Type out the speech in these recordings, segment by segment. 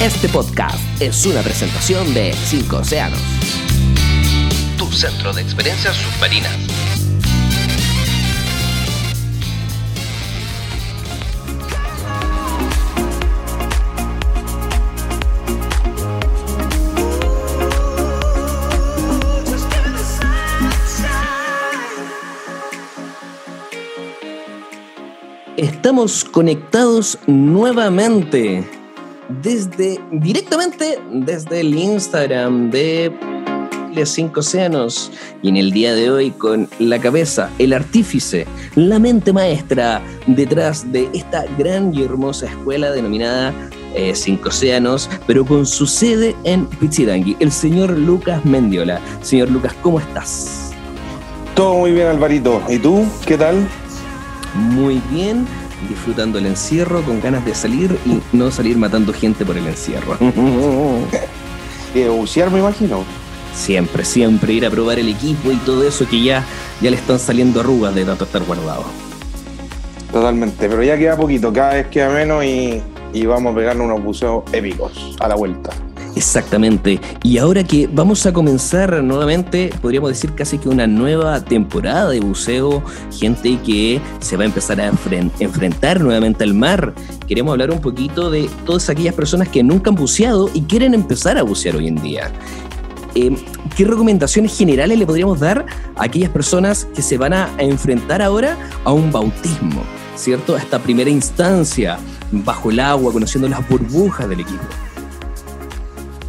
Este podcast es una presentación de Cinco Océanos, tu centro de experiencias submarinas. Estamos conectados nuevamente desde directamente desde el Instagram de los Cinco Océanos y en el día de hoy con la cabeza, el artífice, la mente maestra detrás de esta gran y hermosa escuela denominada eh, Cinco Océanos, pero con su sede en Pichidangui, el señor Lucas Mendiola. Señor Lucas, ¿cómo estás? Todo muy bien, Alvarito. ¿Y tú? ¿Qué tal? Muy bien disfrutando el encierro, con ganas de salir y no salir matando gente por el encierro. y bucear, me imagino. Siempre, siempre ir a probar el equipo y todo eso que ya, ya le están saliendo arrugas de tanto estar guardado. Totalmente, pero ya queda poquito, cada vez queda menos y, y vamos a pegarle unos buceos épicos a la vuelta. Exactamente. Y ahora que vamos a comenzar nuevamente, podríamos decir casi que una nueva temporada de buceo, gente que se va a empezar a enfrentar nuevamente al mar. Queremos hablar un poquito de todas aquellas personas que nunca han buceado y quieren empezar a bucear hoy en día. Eh, ¿Qué recomendaciones generales le podríamos dar a aquellas personas que se van a enfrentar ahora a un bautismo, ¿cierto? A esta primera instancia, bajo el agua, conociendo las burbujas del equipo.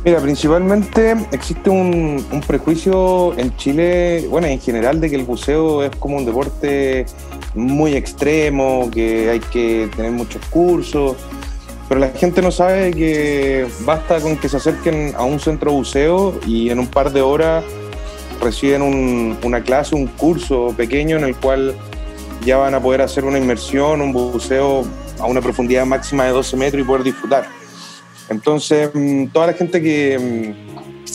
Mira, principalmente existe un, prejuicio en Chile, bueno, en general, de que el buceo es como un deporte muy extremo, que hay que tener muchos cursos, pero la gente no sabe que basta con que se acerquen a un centro buceo y en un par de horas reciben una clase, un curso pequeño en el cual ya van a poder hacer una inmersión, un buceo a una profundidad máxima de 12 metros y poder disfrutar. Entonces, mm, toda la gente que,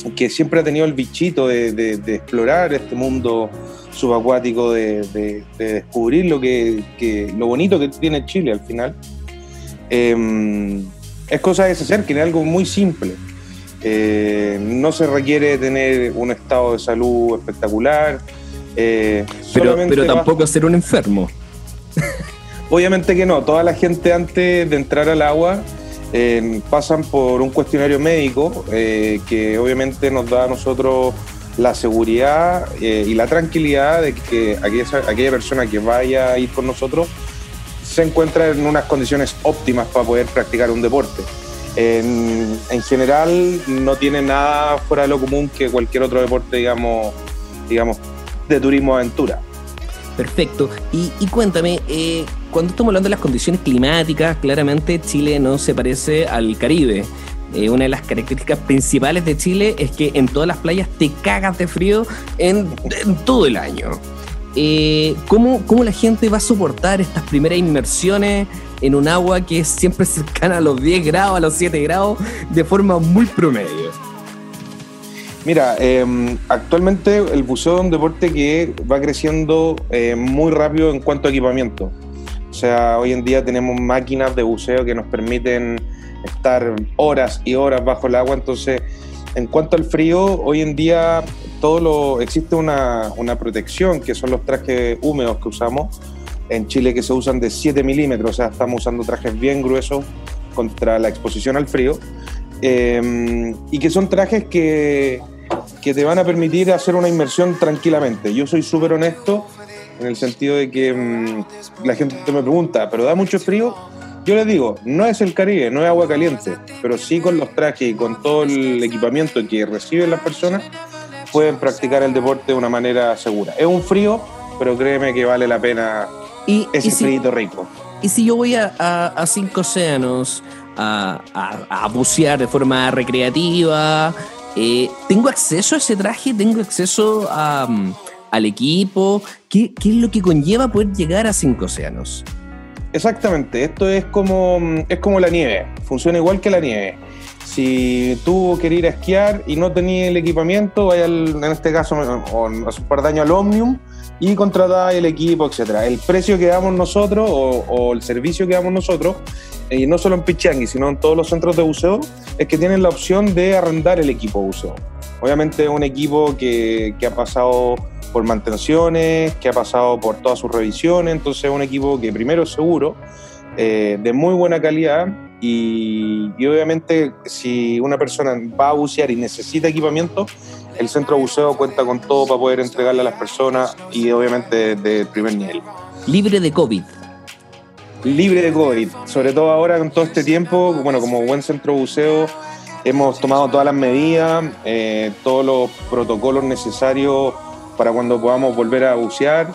mm, que siempre ha tenido el bichito de, explorar este mundo subacuático, de, descubrir lo, que, lo bonito que tiene Chile al final, em, es cosa de se acerquen, es algo muy simple. Eh, no se requiere tener un estado de salud espectacular. Eh, pero, pero tampoco ser un enfermo. Obviamente que no, toda la gente antes de entrar al agua pasan por un cuestionario médico eh, que obviamente nos da a nosotros la seguridad eh, y la tranquilidad de que aquella, persona que vaya a ir con nosotros se encuentra en unas condiciones óptimas para poder practicar un deporte. En, general no tiene nada fuera de lo común que cualquier otro deporte, digamos, digamos de turismo aventura. Perfecto. Y, cuéntame, eh, cuando estamos hablando de las condiciones climáticas, claramente Chile no se parece al Caribe. Eh, una de las características principales de Chile es que en todas las playas te cagas de frío en, todo el año. Eh, ¿cómo, ¿Cómo la gente va a soportar estas primeras inmersiones en un agua que es siempre cercana a los 10 grados, a los 7 grados, de forma muy promedio? Mira, em, actualmente el buceo es un deporte que va creciendo eh, muy rápido en cuanto a equipamiento. O sea, hoy en día tenemos máquinas de buceo que nos permiten estar horas y horas bajo el agua. Entonces, en cuanto al frío, hoy en día todo lo, existe una, una protección, que son los trajes húmedos que usamos en Chile, que se usan de 7 milímetros. O sea, estamos usando trajes bien gruesos contra la exposición al frío. Em, y que son trajes que que te van a permitir hacer una inmersión tranquilamente. Yo soy súper honesto en el sentido de que mm, la gente me pregunta, ¿pero da mucho frío? Yo les digo, no es el Caribe, no es agua caliente, pero sí con los trajes y con todo el equipamiento que reciben las personas, pueden practicar el deporte de una manera segura. Es un frío, pero créeme que vale la pena y, ese frío rico. Y si yo voy a, a, cinco océanos a, a, bucear de forma recreativa, eh, ¿Tengo acceso a ese traje? ¿Tengo acceso mm, al equipo? ¿Qué, es lo que conlleva poder llegar a cinco océanos? Exactamente, esto es como, es como la nieve, funciona igual que la nieve. Si tú querés ir a esquiar y no tenías el equipamiento, vaya en este caso, o hace un par de años al Omnium, y contratar el equipo, etcétera. El precio que damos nosotros o, el servicio que damos nosotros, eh, y no solo en Pichangui, sino en todos los centros de buceo, es que tienen la opción de arrendar el equipo buceo. Obviamente es un equipo que, que ha pasado por mantenciones, que ha pasado por todas sus revisiones, entonces es un equipo que primero es seguro, eh, de muy buena calidad y, obviamente si una persona va a bucear y necesita equipamiento, el centro de buceo cuenta con todo para poder entregarle a las personas y obviamente de primer nivel. Libre de COVID. Libre de COVID, sobre todo ahora con todo este tiempo, bueno, como buen centro de buceo hemos tomado todas las medidas, eh, todos los protocolos necesarios para cuando podamos volver a bucear.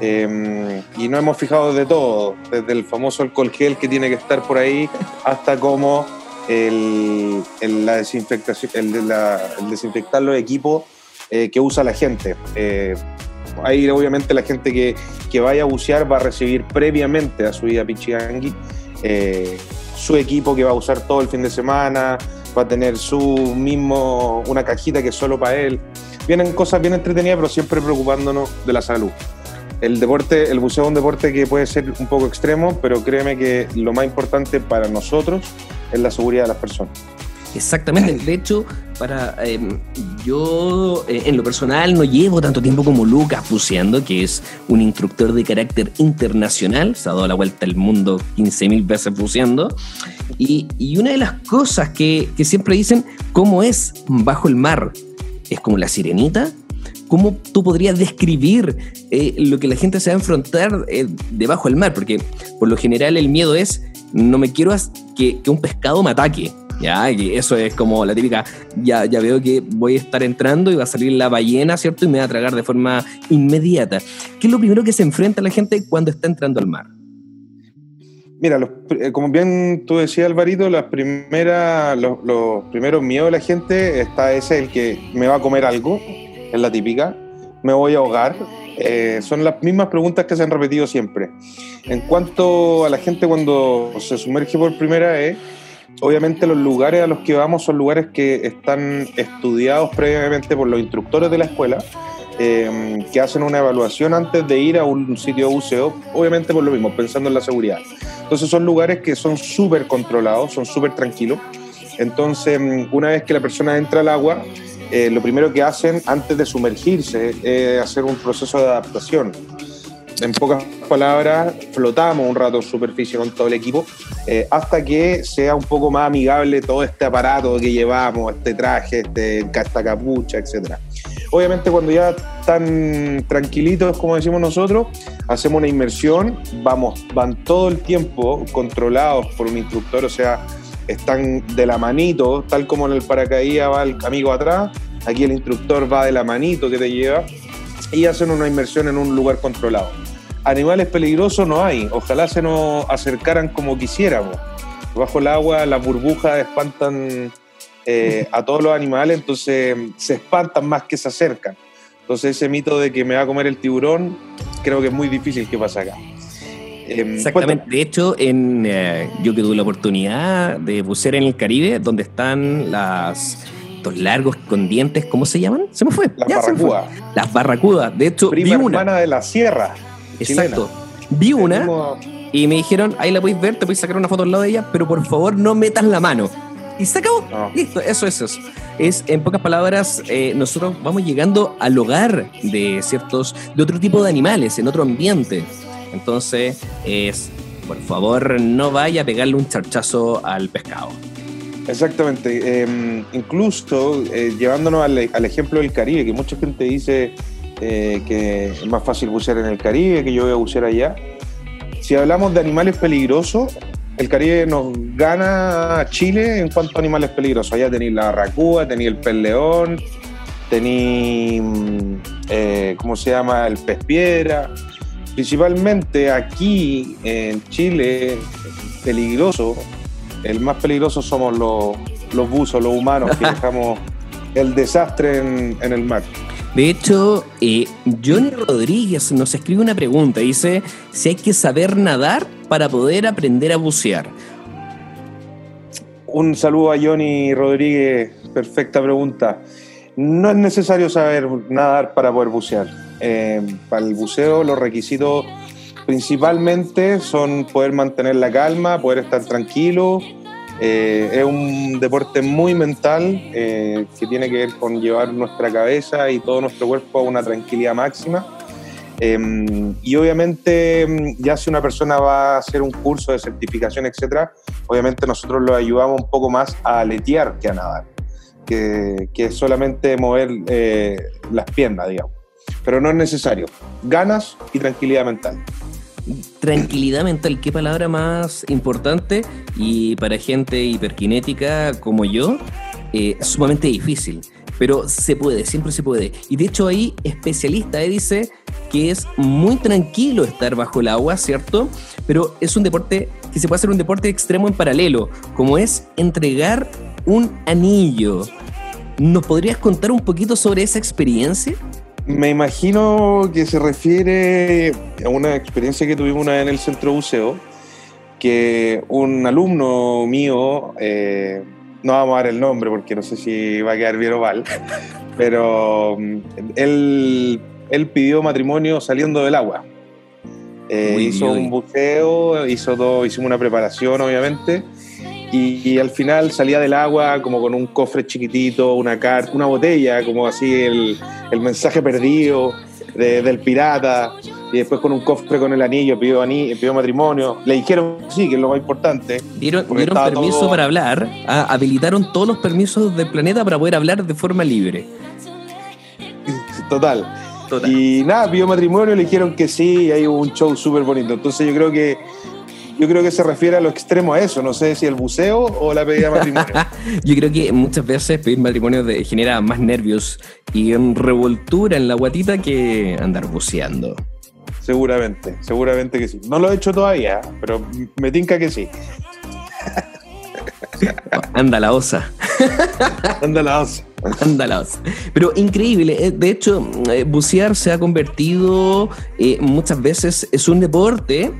Em, y no hemos fijado de todo, desde el famoso alcohol gel que tiene que estar por ahí hasta como el, la desinfectación, el, desinfectar los equipos eh, que usa la gente. Eh, ahí obviamente la gente que, que, vaya a bucear va a recibir previamente a su vida Pichigangui eh, su equipo que va a usar todo el fin de semana, va a tener su mismo, una cajita que es solo para él vienen cosas bien entretenidas, pero siempre preocupándonos de la salud. El deporte, el buceo es un deporte que puede ser un poco extremo, pero créeme que lo más importante para nosotros es la seguridad de las personas. Exactamente, de hecho, para em, yo eh, en lo personal no llevo tanto tiempo como Lucas buceando, que es un instructor de carácter internacional, se ha dado la vuelta al mundo 15.000 veces buceando, y, y, una de las cosas que, que siempre dicen, ¿cómo es bajo el mar? es como la sirenita. ¿Cómo tú podrías describir eh, lo que la gente se va a enfrentar eh, debajo del mar? Porque por lo general el miedo es, no me quiero que, un pescado me ataque. Ya, y eso es como la típica, ya, ya veo que voy a estar entrando y va a salir la ballena, ¿cierto? Y me va a tragar de forma inmediata. ¿Qué es lo primero que se enfrenta la gente cuando está entrando al mar? Mira, eh, como bien tú decías, Alvarito, las primeras, los, primeros miedos de la gente está ese, el que me va a comer algo, es la típica, me voy a ahogar. Eh, son las mismas preguntas que se han repetido siempre. En cuanto a la gente cuando se sumerge por primera vez, obviamente los lugares a los que vamos son lugares que están estudiados previamente por los instructores de la escuela Em, que hacen una evaluación antes de ir a un sitio buceo, obviamente por lo mismo, pensando en la seguridad. Entonces son lugares que son súper controlados, son súper tranquilos. Entonces, em, una vez que la persona entra al agua, eh, lo primero que hacen antes de sumergirse es hacer un proceso de adaptación. En pocas palabras, flotamos un rato en superficie con todo el equipo eh, hasta que sea un poco más amigable todo este aparato que llevamos, este traje, este, esta capucha, etcétera. Obviamente cuando ya están tranquilitos, como decimos nosotros, hacemos una inmersión, vamos, van todo el tiempo controlados por un instructor, o sea, están de la manito, tal como en el paracaídas va el amigo atrás, aquí el instructor va de la manito que te lleva y hacen una inmersión en un lugar controlado. Animales peligrosos no hay, ojalá se nos acercaran como quisiéramos. Bajo el agua las burbujas espantan eh, a todos los animales, entonces se espantan más que se acercan. Entonces ese mito de que me va a comer el tiburón, creo que es muy difícil que pase acá. Em, Exactamente. De hecho, en, eh, yo que tuve la oportunidad de bucear en el Caribe, donde están las los largos con dientes, ¿cómo se llaman? Se me fue. Las barracudas. Las barracudas. De hecho, vi una. hermana de la sierra. Exacto. Vi una y me dijeron, ahí la podéis ver, te podéis sacar una foto al lado de ella, pero por favor no metas la mano. Y se acabó. Listo, eso es eso. Es, en pocas palabras, eh, nosotros vamos llegando al hogar de ciertos, de otro tipo de animales, en otro ambiente. Entonces, es, por favor, no vaya a pegarle un charchazo al pescado. Exactamente. Em, incluso eh, llevándonos al, ejemplo del Caribe, que mucha gente dice eh, que es más fácil bucear en el Caribe, que yo voy a bucear allá. Si hablamos de animales peligrosos, el Caribe nos gana a Chile en cuanto a animales peligrosos. Allá tenéis la barracuda, tenéis el pez león, tenéis, mm, eh, ¿cómo se llama?, el pez piedra. Principalmente aquí en Chile, peligroso, el más peligroso somos los, los buzos, los humanos, que dejamos el desastre en, en el mar. De hecho, eh, Johnny Rodríguez nos escribe una pregunta. Dice, si hay que saber nadar para poder aprender a bucear. Un saludo a Johnny Rodríguez. Perfecta pregunta. No es necesario saber nadar para poder bucear. Eh, para el buceo los requisitos principalmente son poder mantener la calma, poder estar tranquilo. Eh, es un deporte muy mental eh, que tiene que ver con llevar nuestra cabeza y todo nuestro cuerpo a una tranquilidad máxima. Em, y obviamente, ya si una persona va a hacer un curso de certificación, etcétera, obviamente nosotros lo ayudamos un poco más a aletear que a nadar, que, que solamente mover eh, las piernas, digamos. Pero no es necesario. Ganas y tranquilidad mental tranquilidad mental, qué palabra más importante y para gente hiperkinética como yo, eh, sumamente difícil. Pero se puede, siempre se puede. Y de hecho ahí especialista eh, dice que es muy tranquilo estar bajo el agua, ¿cierto? Pero es un deporte que se puede hacer un deporte extremo en paralelo, como es entregar un anillo. ¿Nos podrías contar un poquito sobre esa experiencia? Me imagino que se refiere a una experiencia que tuvimos una vez en el centro buceo, que un alumno mío, eh, no vamos a dar el nombre porque no sé si va a quedar bien o mal, pero mm, él, él pidió matrimonio saliendo del agua. Eh, hizo un buceo, hizo todo, hicimos una preparación obviamente, y, al final salía del agua como con un cofre chiquitito, una carta, una botella, como así el, el mensaje perdido del pirata, y después con un cofre con el anillo, pidió, anillo, pidió matrimonio. Le dijeron sí, que es lo más importante. Dieron, dieron permiso para hablar, ah, habilitaron todos los permisos del planeta para poder hablar de forma libre. Total. Total. Y nada, pidió matrimonio, le dijeron que sí, y hay un show súper bonito. Entonces yo creo que yo creo que se refiere a lo extremo a eso. No sé si el buceo o la pedida de matrimonio. yo creo que muchas veces pedir matrimonio genera más nervios y revoltura en la guatita que andar buceando. Seguramente, seguramente que sí. No lo he hecho todavía, pero me tinca que sí. Anda la osa. Anda la osa. Anda la osa. Pero increíble. Eh, de hecho, eh, bucear se ha convertido eh, muchas veces, es un deporte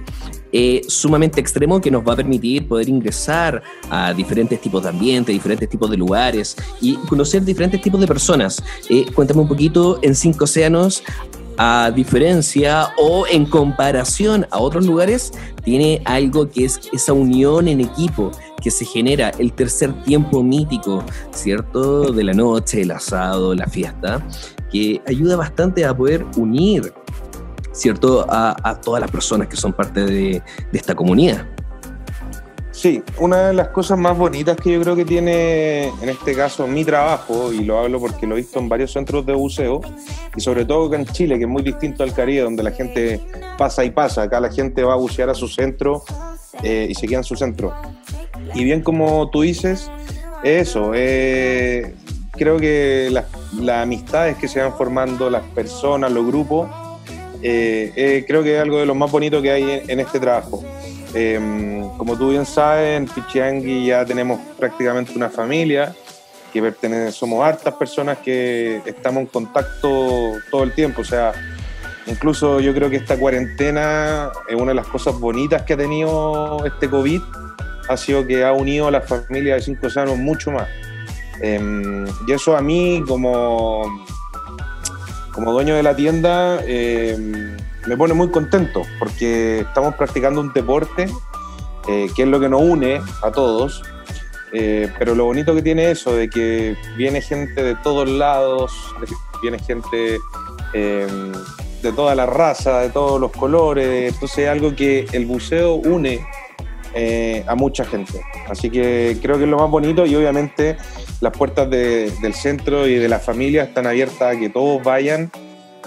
eh, sumamente extremo que nos va a permitir poder ingresar a diferentes tipos de ambientes, diferentes tipos de lugares y conocer diferentes tipos de personas. Eh, cuéntame un poquito en Cinco Océanos, a diferencia o en comparación a otros lugares, tiene algo que es esa unión en equipo que se genera, el tercer tiempo mítico, ¿cierto? De la noche, el asado, la fiesta, que ayuda bastante a poder unir ¿cierto? A, todas las personas que son parte de, esta comunidad. Sí, una de las cosas más bonitas que yo creo que tiene en este caso mi trabajo, y lo hablo porque lo he visto en varios centros de buceo, y sobre todo acá en Chile, que es muy distinto al Caribe, donde la gente pasa y pasa, acá la gente va a bucear a su centro eh, y se queda en su centro. Y bien como tú dices, eso, eh, creo que las amistades que se van formando, las personas, los grupos, eh, eh, creo que es algo de lo más bonito que hay en, este trabajo. Em, como tú bien sabes, en Pichiangui ya tenemos prácticamente una familia, que pertenece, somos hartas personas que estamos en contacto todo el tiempo, o sea, incluso yo creo que esta cuarentena es una de las cosas bonitas que ha tenido este COVID, ha sido que ha unido a la familia de Cinco Océanos mucho más. Em, y eso a mí como como dueño de la tienda eh, me pone muy contento porque estamos practicando un deporte eh, que es lo que nos une a todos. Eh, pero lo bonito que tiene eso, de que viene gente de todos lados, viene gente de toda la raza, de todos los colores, entonces es algo que el buceo une a mucha gente. Así que creo que es lo más bonito y obviamente las puertas del centro y de la familia están abiertas a que todos vayan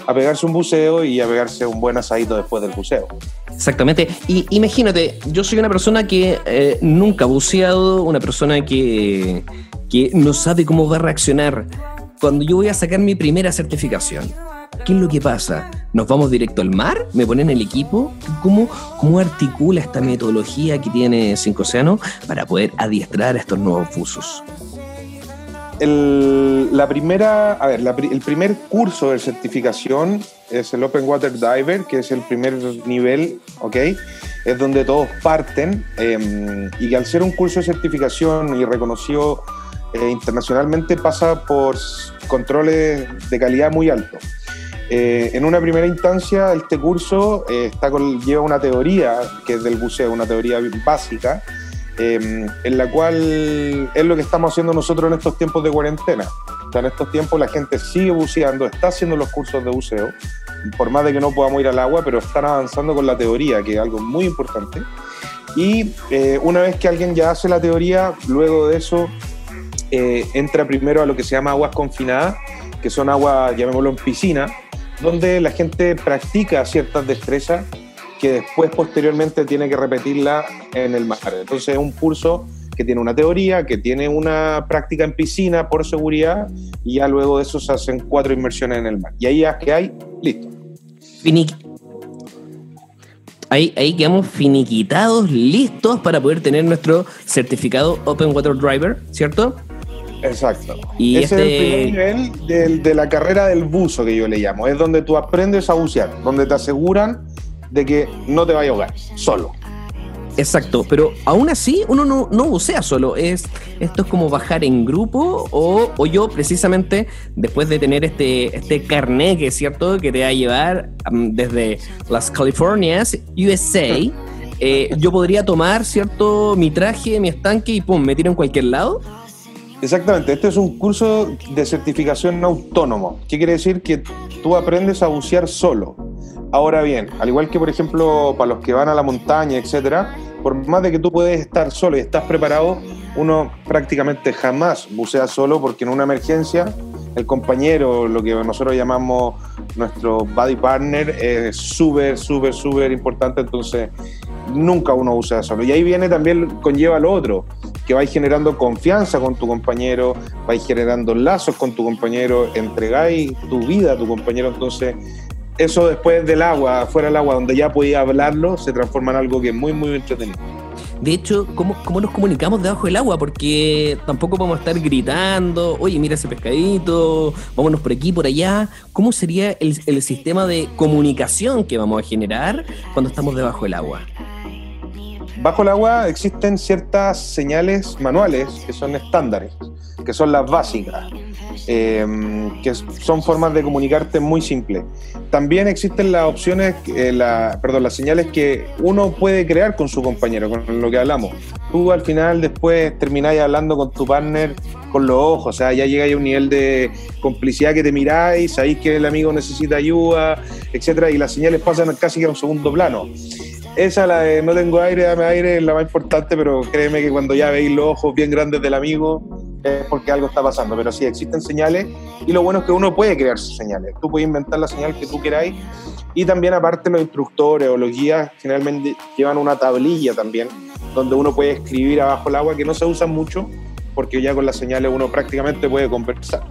a pegarse un buceo y a pegarse un buen asadito después del buceo. Exactamente. Y imagínate, yo soy una persona que eh, nunca ha buceado, una persona que, que no sabe cómo va a reaccionar cuando yo voy a sacar mi primera certificación. ¿Qué es lo que pasa? ¿Nos vamos directo al mar? ¿Me ponen el equipo? ¿Cómo, cómo articula esta metodología que tiene Cinco Océano para poder adiestrar a estos nuevos buzos? La primera, a ver, el primer curso de certificación es el Open Water Diver, que es el primer nivel, ¿ok? Es donde todos parten em, y que al ser un curso de certificación y reconocido eh, internacionalmente pasa por controles de calidad muy altos. Eh, en una primera instancia, este curso eh, está con, lleva una teoría, que es del buceo, una teoría básica, em, en la cual es lo que estamos haciendo nosotros en estos tiempos de cuarentena. en estos tiempos la gente sigue buceando, está haciendo los cursos de buceo, por más de que no podamos ir al agua, pero están avanzando con la teoría, que es algo muy importante. Y eh, una vez que alguien ya hace la teoría, luego de eso entra primero a lo que se llama aguas confinadas, que son aguas, llamémoslo en piscina, donde la gente practica ciertas destrezas que después posteriormente tiene que repetirla en el mar. Entonces es un curso que tiene una teoría, que tiene una práctica en piscina por seguridad y ya luego de eso se hacen cuatro inmersiones en el mar. Y ahí ya que hay, listo. Ahí, ahí quedamos finiquitados, listos para poder tener nuestro certificado Open Water Driver, ¿cierto? Exacto. Y Ese es el este primer nivel de, la carrera del buzo que yo le llamo. Es donde tú aprendes a bucear, donde te aseguran de que no te vaya a ahogar, solo. Exacto, pero aún así uno no, no, bucea solo. Es, esto es como bajar en grupo o, o, yo precisamente después de tener este, este carnet que es cierto que te va a llevar um, desde las Californias, USA, eh, yo podría tomar cierto mi traje, mi estanque y pum, me tiro en cualquier lado. Exactamente, este es un curso de certificación autónomo. ¿Qué quiere decir? Que tú aprendes a bucear solo. Ahora bien, al igual que por ejemplo para los que van a la montaña, etcétera, por más de que tú puedes estar solo y estás preparado, uno prácticamente jamás bucea solo porque en una emergencia el compañero, lo que nosotros llamamos nuestro body partner, es súper, súper, súper importante. Entonces, nunca uno bucea solo. Y ahí viene también, conlleva lo otro que vais generando confianza con tu compañero, vais generando lazos con tu compañero, entregáis tu vida a tu compañero, entonces eso después del agua, fuera del agua, donde ya podía hablarlo, se transforma en algo que es muy, muy entretenido. De hecho, ¿cómo, ¿cómo, nos comunicamos debajo del agua? Porque tampoco vamos a estar gritando, oye, mira ese pescadito, vámonos por aquí, por allá. ¿Cómo sería el, el sistema de comunicación que vamos a generar cuando estamos debajo del agua? Bajo el agua existen ciertas señales manuales que son estándares, que son las básicas, em, que son formas de comunicarte muy simples. También existen las opciones, eh, perdón, las señales que uno puede crear con su compañero, con lo que hablamos. Tú al final después termináis hablando con tu partner con los ojos, o sea, ya llegáis a un nivel de complicidad que te miráis, sabéis que el amigo necesita ayuda, etcétera, y las señales pasan casi que a un segundo plano. Esa, la de no tengo aire, dame aire, es la más importante, pero créeme que cuando ya veis los ojos bien grandes del amigo, es porque algo está pasando. Pero sí, existen señales y lo bueno es que uno puede crear sus señales. Tú puedes inventar la señal que tú queráis y también aparte los instructores o los guías generalmente llevan una tablilla también donde uno puede escribir abajo el agua que no se usa mucho porque ya con las señales uno prácticamente puede conversar.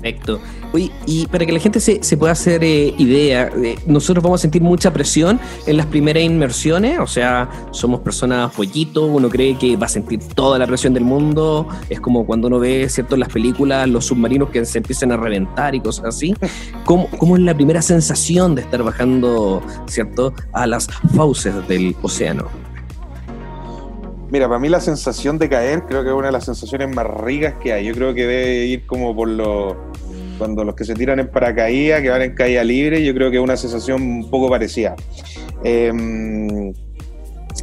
Perfecto. Oye, y para que la gente se, se pueda hacer eh, idea, eh, nosotros vamos a sentir mucha presión en las primeras inmersiones, o sea, somos personas pollitos, uno cree que va a sentir toda la presión del mundo, es como cuando uno ve, ¿cierto?, en las películas los submarinos que se empiezan a reventar y cosas así. ¿Cómo, cómo es la primera sensación de estar bajando, ¿cierto?, a las fauces del océano? Mira, para mí la sensación de caer creo que es una de las sensaciones más ricas que hay. Yo creo que debe ir como por los cuando los que se tiran en paracaídas, que van en caída libre, yo creo que es una sensación un poco parecida. Em,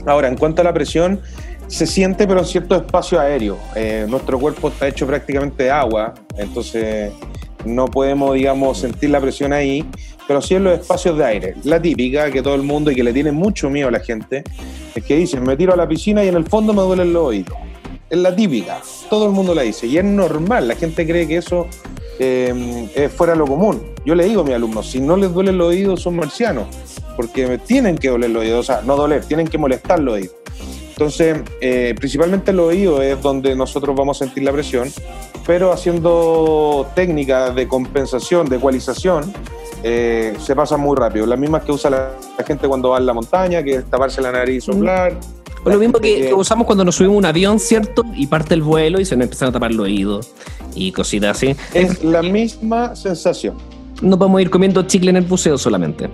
ahora, en cuanto a la presión, se siente pero en cierto espacio aéreo. Eh, nuestro cuerpo está hecho prácticamente de agua, entonces no podemos, digamos, sentir la presión ahí, pero sí en los espacios de aire. La típica que todo el mundo y que le tiene mucho miedo a la gente es que dicen, me tiro a la piscina y en el fondo me duelen los oídos. Es la típica, todo el mundo la dice y es normal, la gente cree que eso eh, es fuera lo común. Yo le digo a mis alumnos, si no les duele el oído son marcianos, porque tienen que doler los oídos, o sea, no doler, tienen que molestar los oídos. Entonces, eh, principalmente el oído es donde nosotros vamos a sentir la presión, pero haciendo técnicas de compensación, de ecualización, eh, se pasa muy rápido. Las mismas que usa la, gente cuando va en la montaña, que es taparse la nariz y soplar. O lo mismo que, usamos cuando nos subimos un avión, ¿cierto? Y parte el vuelo y se nos empiezan a tapar los oídos y cositas así. Es la misma sensación. No podemos ir comiendo chicle en el buceo solamente.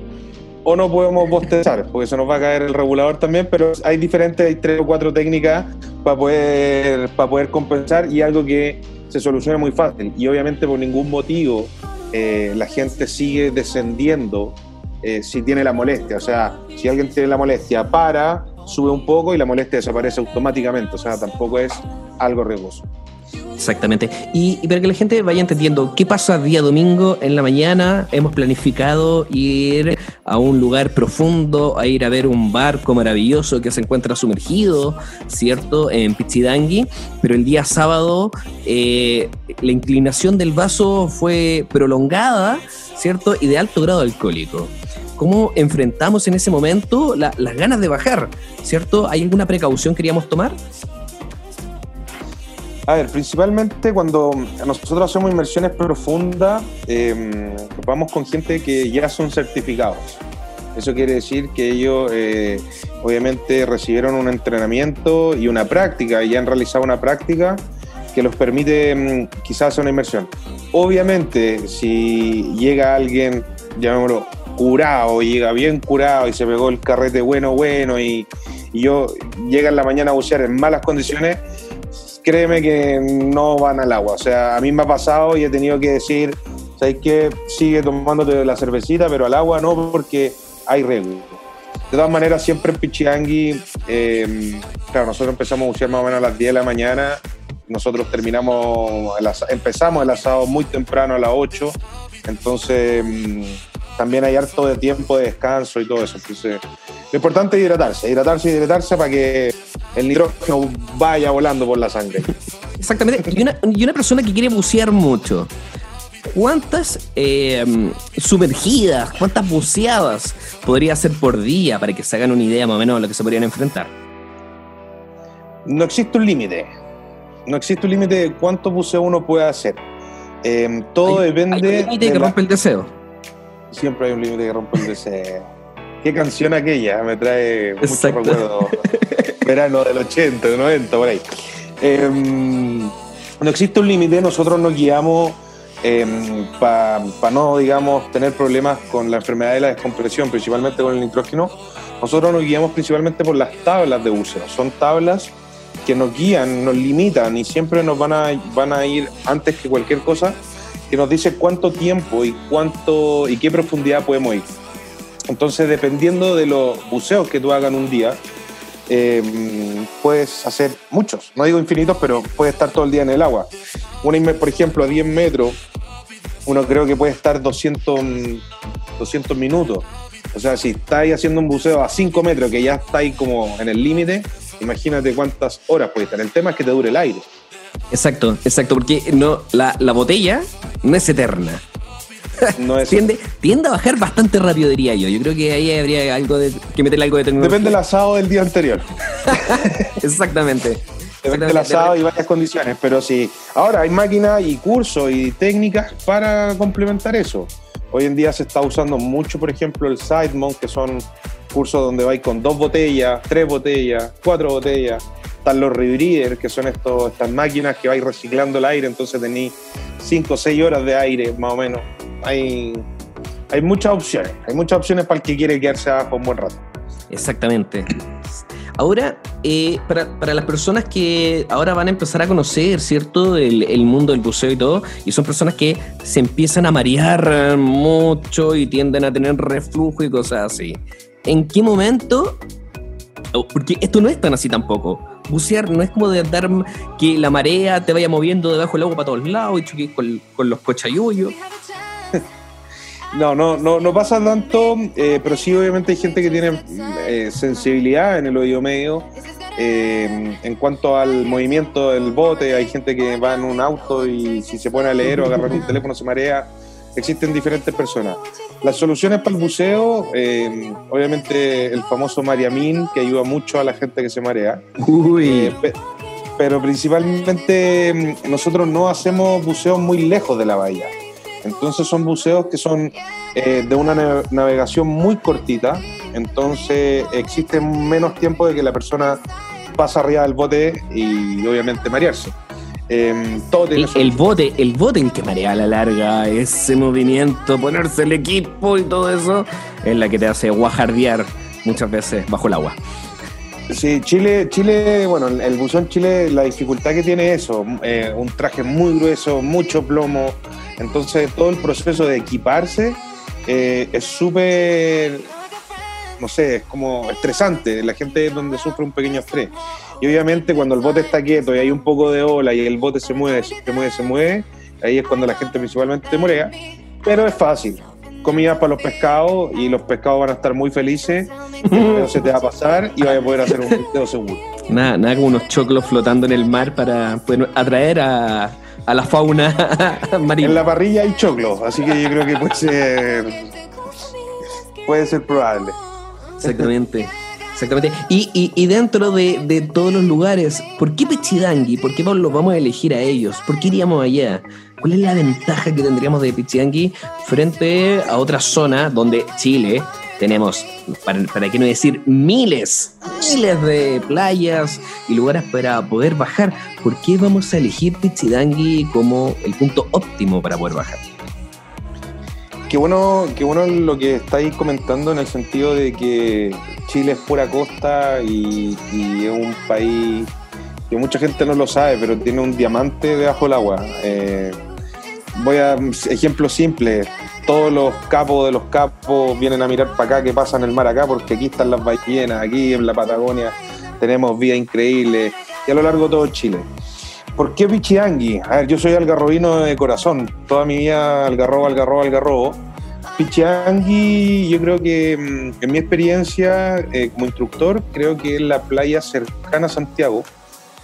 O no podemos bostezar, porque se nos va a caer el regulador también, pero hay diferentes, hay tres o cuatro técnicas para poder, para poder compensar y algo que se soluciona muy fácil. Y obviamente por ningún motivo eh, la gente sigue descendiendo eh, si tiene la molestia. O sea, si alguien tiene la molestia, para, sube un poco y la molestia desaparece automáticamente. O sea, tampoco es algo riesgoso. Exactamente. Y, para que la gente vaya entendiendo qué pasa día domingo en la mañana, hemos planificado ir a un lugar profundo, a ir a ver un barco maravilloso que se encuentra sumergido, ¿cierto? En Pichidangui. Pero el día sábado eh, la inclinación del vaso fue prolongada, ¿cierto? Y de alto grado alcohólico. ¿Cómo enfrentamos en ese momento las ganas de bajar? ¿Cierto? ¿Hay alguna precaución que queríamos tomar? A ver, principalmente cuando nosotros hacemos inmersiones profundas, em, vamos con gente que ya son certificados. Eso quiere decir que ellos eh, obviamente recibieron un entrenamiento y una práctica, y han realizado una práctica que los permite em, quizás hacer una inmersión. Obviamente, si llega alguien, llamémoslo, curado, llega bien curado y se pegó el carrete bueno, bueno, y, y yo llega en la mañana a bucear en malas condiciones, créeme que no van al agua. O sea, a mí me ha pasado y he tenido que decir, ¿sabes qué? Sigue tomándote la cervecita, pero al agua no, porque hay riesgo. De todas maneras, siempre en Pichiangui, em, claro, nosotros empezamos a bucear más o menos a las 10 de la mañana, nosotros terminamos, empezamos el asado muy temprano a las 8, entonces em, también hay harto de tiempo de descanso y todo eso. Entonces, lo importante es hidratarse, hidratarse hidratarse para que el nitrógeno vaya volando por la sangre. Exactamente. Y una, y una persona que quiere bucear mucho, ¿cuántas eh, sumergidas, cuántas buceadas podría hacer por día para que se hagan una idea más o menos de lo que se podrían enfrentar? No existe un límite. No existe un límite de cuánto buceo uno puede hacer. Eh, todo depende. Hay un límite que rompe el deseo. Siempre hay un límite que rompe el deseo. Qué canción aquella, me trae muchos recuerdos. verano del 80, del 90, por ahí. Em, no existe un límite, nosotros nos guiamos em, para no, digamos, tener problemas con la enfermedad de la descompresión, principalmente con el nitrógeno. Nosotros nos guiamos principalmente por las tablas de buceo. Son tablas que nos guían, nos limitan y siempre nos van a, van a ir antes que cualquier cosa, que nos dice cuánto tiempo y cuánto y qué profundidad podemos ir. Entonces, dependiendo de los buceos que tú hagas un día, Em, puedes hacer muchos, no digo infinitos, pero puedes estar todo el día en el agua. Una, por ejemplo, a 10 metros, uno creo que puede estar 200, 200 minutos. O sea, si estáis haciendo un buceo a 5 metros, que ya estáis como en el límite, imagínate cuántas horas puede estar. El tema es que te dure el aire. Exacto, exacto, porque no, la, la botella no es eterna. tiende, tiende, a bajar bastante rápido, diría yo. Yo creo que ahí habría algo de, que meterle algo de tecnología. Depende del asado del día anterior. Exactamente. Depende del asado y varias condiciones, pero sí. Ahora hay máquinas y cursos y técnicas para complementar eso. Hoy en día se está usando mucho, por ejemplo, el side mount, que son cursos donde vais con dos botellas, tres botellas, cuatro botellas. Están los rebreather, que son estos, estas máquinas que vais reciclando el aire, entonces tenéis cinco o seis horas de aire más o menos hay, hay muchas opciones. Hay muchas opciones para el que quiere quedarse abajo un buen rato. Exactamente. Ahora, eh, para, las personas que ahora van a empezar a conocer, ¿cierto?, el, el, mundo del buceo y todo, y son personas que se empiezan a marear mucho y tienden a tener reflujo y cosas así. ¿En qué momento? Oh, porque esto no es tan así tampoco. Bucear no es como de dar que la marea te vaya moviendo debajo del agua para todos lados y choques con, los cochayuyos. No, no, no, no pasa tanto, eh, pero sí obviamente hay gente que tiene eh, sensibilidad en el oído medio. Eh, en cuanto al movimiento del bote, hay gente que va en un auto y si se pone a leer o agarrar un teléfono se marea. Existen diferentes personas. Las soluciones para el buceo, obviamente el famoso Mariamin, que ayuda mucho a la gente que se marea. pero principalmente mm, nosotros no hacemos buceo muy lejos de la bahía. Entonces son buceos que son eh, de una navegación muy cortita, entonces existe menos tiempo de que la persona pasa arriba del bote y obviamente marearse. Em, todo el, bote, el bote el que marea a la larga, ese movimiento, ponerse el equipo y todo eso, es la que te hace guajardear muchas veces bajo el agua. Sí, Chile, Chile, bueno, el buzón Chile, la dificultad que tiene eso, eh, un traje muy grueso, mucho plomo, Entonces todo el proceso de equiparse eh, es súper, no sé, es como estresante. La gente es donde sufre un pequeño estrés. Y obviamente cuando el bote está quieto y hay un poco de ola y el bote se mueve, se mueve, se mueve, ahí es cuando la gente principalmente te morea. Pero es fácil. Comida para los pescados y los pescados van a estar muy felices. No se te va a pasar y vas a poder hacer un video seguro. Nada, nada como unos choclos flotando en el mar para poder atraer a, a la fauna marina. En la parrilla hay choclos, así que yo creo que puede ser, puede ser probable. Exactamente. Exactamente. Y, y, dentro de, de, todos los lugares, ¿por qué Pichidangui? ¿Por qué los vamos a elegir a ellos? ¿Por qué iríamos allá? ¿Cuál es la ventaja que tendríamos de Pichidangui frente a otra zona donde Chile tenemos, para, para qué no decir, miles, miles de playas y lugares para poder bajar? ¿Por qué vamos a elegir Pichidangui como el punto óptimo para poder bajar? Qué bueno, qué bueno lo que estáis comentando en el sentido de que Chile es pura costa y, es un país que mucha gente no lo sabe, pero tiene un diamante debajo del agua. Eh, voy a ejemplo simple. Todos los capos de los capos vienen a mirar para acá qué pasa en el mar acá, porque aquí están las ballenas, aquí en la Patagonia tenemos vida increíble y a lo largo de todo Chile. ¿Por qué Pichiangui? Yo soy algarrobino de corazón, toda mi vida algarrobo, algarrobo, algarrobo. Pichiangui, yo creo que mm, en mi experiencia eh, como instructor, creo que es la playa cercana a Santiago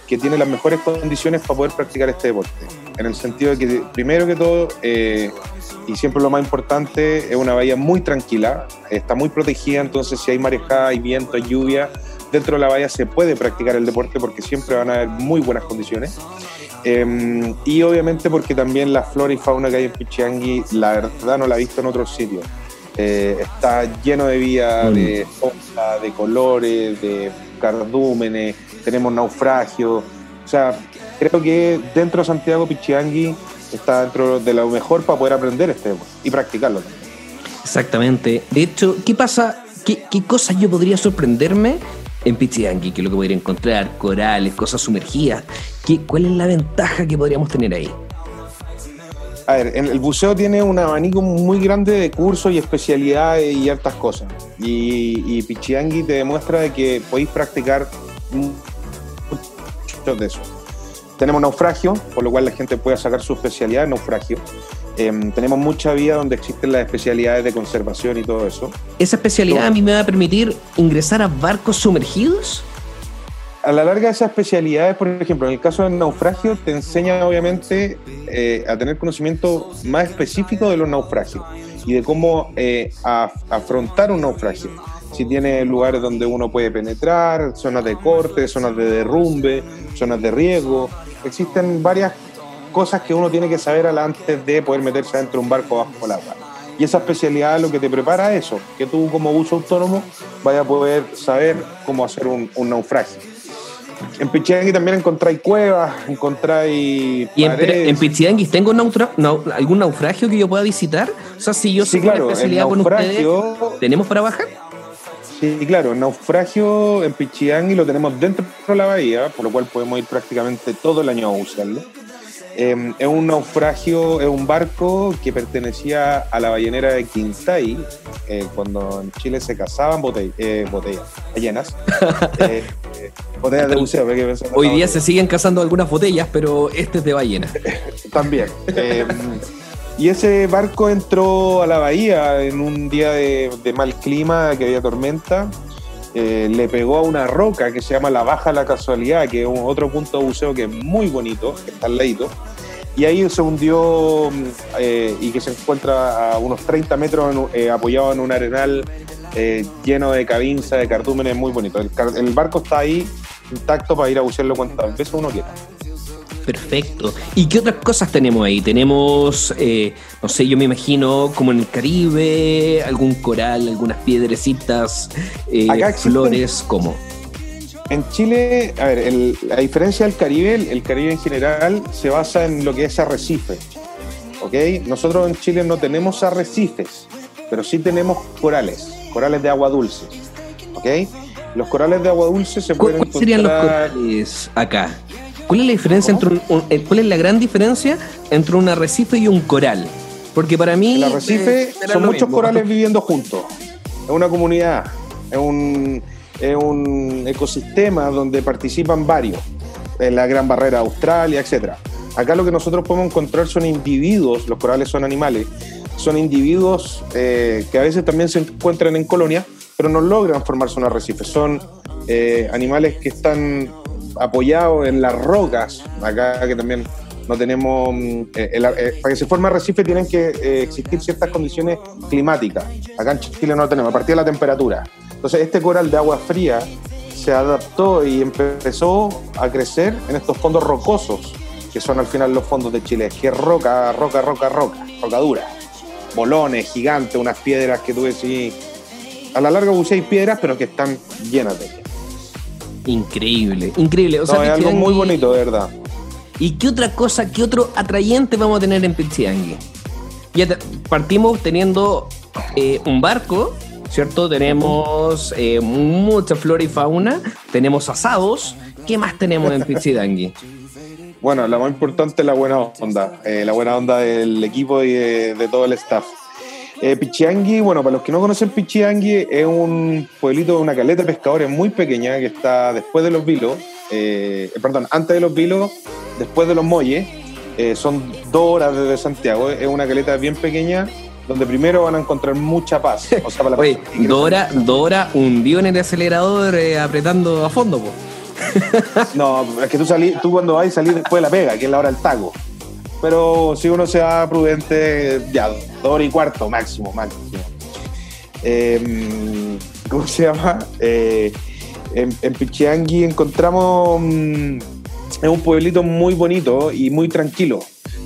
que tiene las mejores condiciones para poder practicar este deporte. En el sentido de que, primero que todo, eh, y siempre lo más importante, es una bahía muy tranquila, está muy protegida, entonces si hay marejada, hay viento, hay lluvia, dentro de la bahía se puede practicar el deporte porque siempre van a haber muy buenas condiciones. Eh, y obviamente porque también la flora y fauna que hay en Pichiangui, la verdad no la he visto en otros sitios. Eh, está lleno de vida, mm. de sombra, de colores, de cardúmenes, tenemos naufragios. O sea, creo que dentro de Santiago Pichiangui está dentro de lo mejor para poder aprender este deporte y practicarlo también. Exactamente. De hecho, ¿qué pasa? ¿Qué, qué cosas yo podría sorprenderme en Pichiangui? ¿Qué es lo que podría encontrar? Corales, cosas sumergidas. ¿Qué, ¿Cuál es la ventaja que podríamos tener ahí? A ver, el buceo tiene un abanico muy grande de cursos y especialidades y hartas cosas. Y, y Pichiangui te demuestra de que podéis practicar mucho de eso. Tenemos naufragio, por lo cual la gente puede sacar su especialidad de naufragio. Eh, tenemos mucha vía donde existen las especialidades de conservación y todo eso. ¿Esa especialidad a mí me va a permitir ingresar a barcos sumergidos? a la larga esas especialidades, por ejemplo, en el caso del naufragio, te enseña obviamente eh, a tener conocimiento más específico de los naufragios y de cómo eh, a, afrontar un naufragio. Si tiene lugares donde uno puede penetrar, zonas de corte, zonas de derrumbe, zonas de riesgo. Existen varias cosas que uno tiene que saber antes de poder meterse dentro de un barco bajo el agua. Y esa especialidad lo que te prepara es eso, que tú como buzo autónomo vayas a poder saber cómo hacer un, un naufragio. En Pichiangui también encontráis cuevas, encontráis. ¿Y en, en Pichiangui tengo naufra no, algún naufragio que yo pueda visitar? O sea, si yo sí, claro, especialidad con ustedes, ¿tenemos para bajar? Sí, claro, el naufragio en Pichiangui lo tenemos dentro de la bahía, por lo cual podemos ir prácticamente todo el año a usarlo. Eh, es un naufragio, es un barco que pertenecía a la ballenera de Quintay, eh, cuando en Chile se cazaban botell eh, botellas, ballenas. Eh, botellas de buceo. Hoy día se siguen cazando algunas botellas, pero este es de ballena. También. y ese barco entró a la bahía en un día de, de mal clima, que había tormenta. Eh, le pegó a una roca que se llama la Baja La Casualidad, que es otro punto de buceo que es muy bonito, que está al ladito. Y ahí se hundió eh, y que se encuentra a unos 30 metros eh, apoyado en un arenal lleno de cabinza, de cartúmenes, muy bonito. El, el, barco está ahí intacto para ir a bucearlo cuantas veces uno quiera. Perfecto. ¿Y qué otras cosas tenemos ahí? Tenemos, eh, no sé, yo me imagino como en el Caribe, algún coral, algunas piedrecitas, eh, flores, ¿cómo? En Chile, a ver, el, a diferencia del Caribe, el, el, Caribe en general se basa en lo que es arrecife. ¿Ok? Nosotros en Chile no tenemos arrecifes, pero sí tenemos corales, corales de agua dulce. ¿Ok? Los corales de agua dulce se pueden ¿Cuáles serían los corales acá? ¿Cuál es la diferencia entre un, eh, cuál es la gran diferencia entre un arrecife y un coral? Porque para mí el arrecife eh, son muchos corales viviendo juntos. Es una comunidad, es un, es un ecosistema donde participan varios, en la Gran Barrera Australia, etcétera. Acá lo que nosotros podemos encontrar son individuos, los corales son animales, son individuos eh, que a veces también se encuentran en colonia, pero no logran formarse un arrecife. Son eh, animales que están apoyados en las rocas, acá que también no tenemos, mm, eh, para que se forme arrecife tienen que existir ciertas condiciones climáticas. Acá en Chile no lo tenemos, a partir de la temperatura. Entonces este coral de agua fría se adaptó y empezó a crecer en estos fondos rocosos que son al final los fondos de Chile, que es roca, roca, roca, roca, roca dura. Bolones gigantes, unas piedras que tú decís. A la larga buceáis piedras, pero que están llenas de ellas. Increíble, increíble. O sea, es algo muy bonito, de verdad. ¿Y qué otra cosa, qué otro atrayente vamos a tener en Pichiangui? Ya partimos teniendo eh, un barco, ¿cierto? Tenemos eh, mucha flora y fauna, tenemos asados. ¿Qué más tenemos en Pichidangui? Bueno, la más importante es la buena onda, eh, la buena onda del equipo y de, todo el staff. Eh, Pichiangui, bueno, para los que no conocen Pichiangui, es un pueblito, una caleta de pescadores muy pequeña que está después de los vilos, eh, perdón, antes de los vilos, después de los muelles. Eh, son dos horas desde Santiago, es una caleta bien pequeña donde primero van a encontrar mucha paz. O sea, para Oye, Dora, Dora hundió en el acelerador apretando a fondo, pues. no, es que tú, salí, tú cuando vas a salir después de la pega, que es la hora del taco. Pero si uno se va prudente, ya, dos y cuarto máximo, máximo. Em, ¿Cómo se llama? Eh, en, en, Pichiangui encontramos. Mm, es un pueblito muy bonito y muy tranquilo.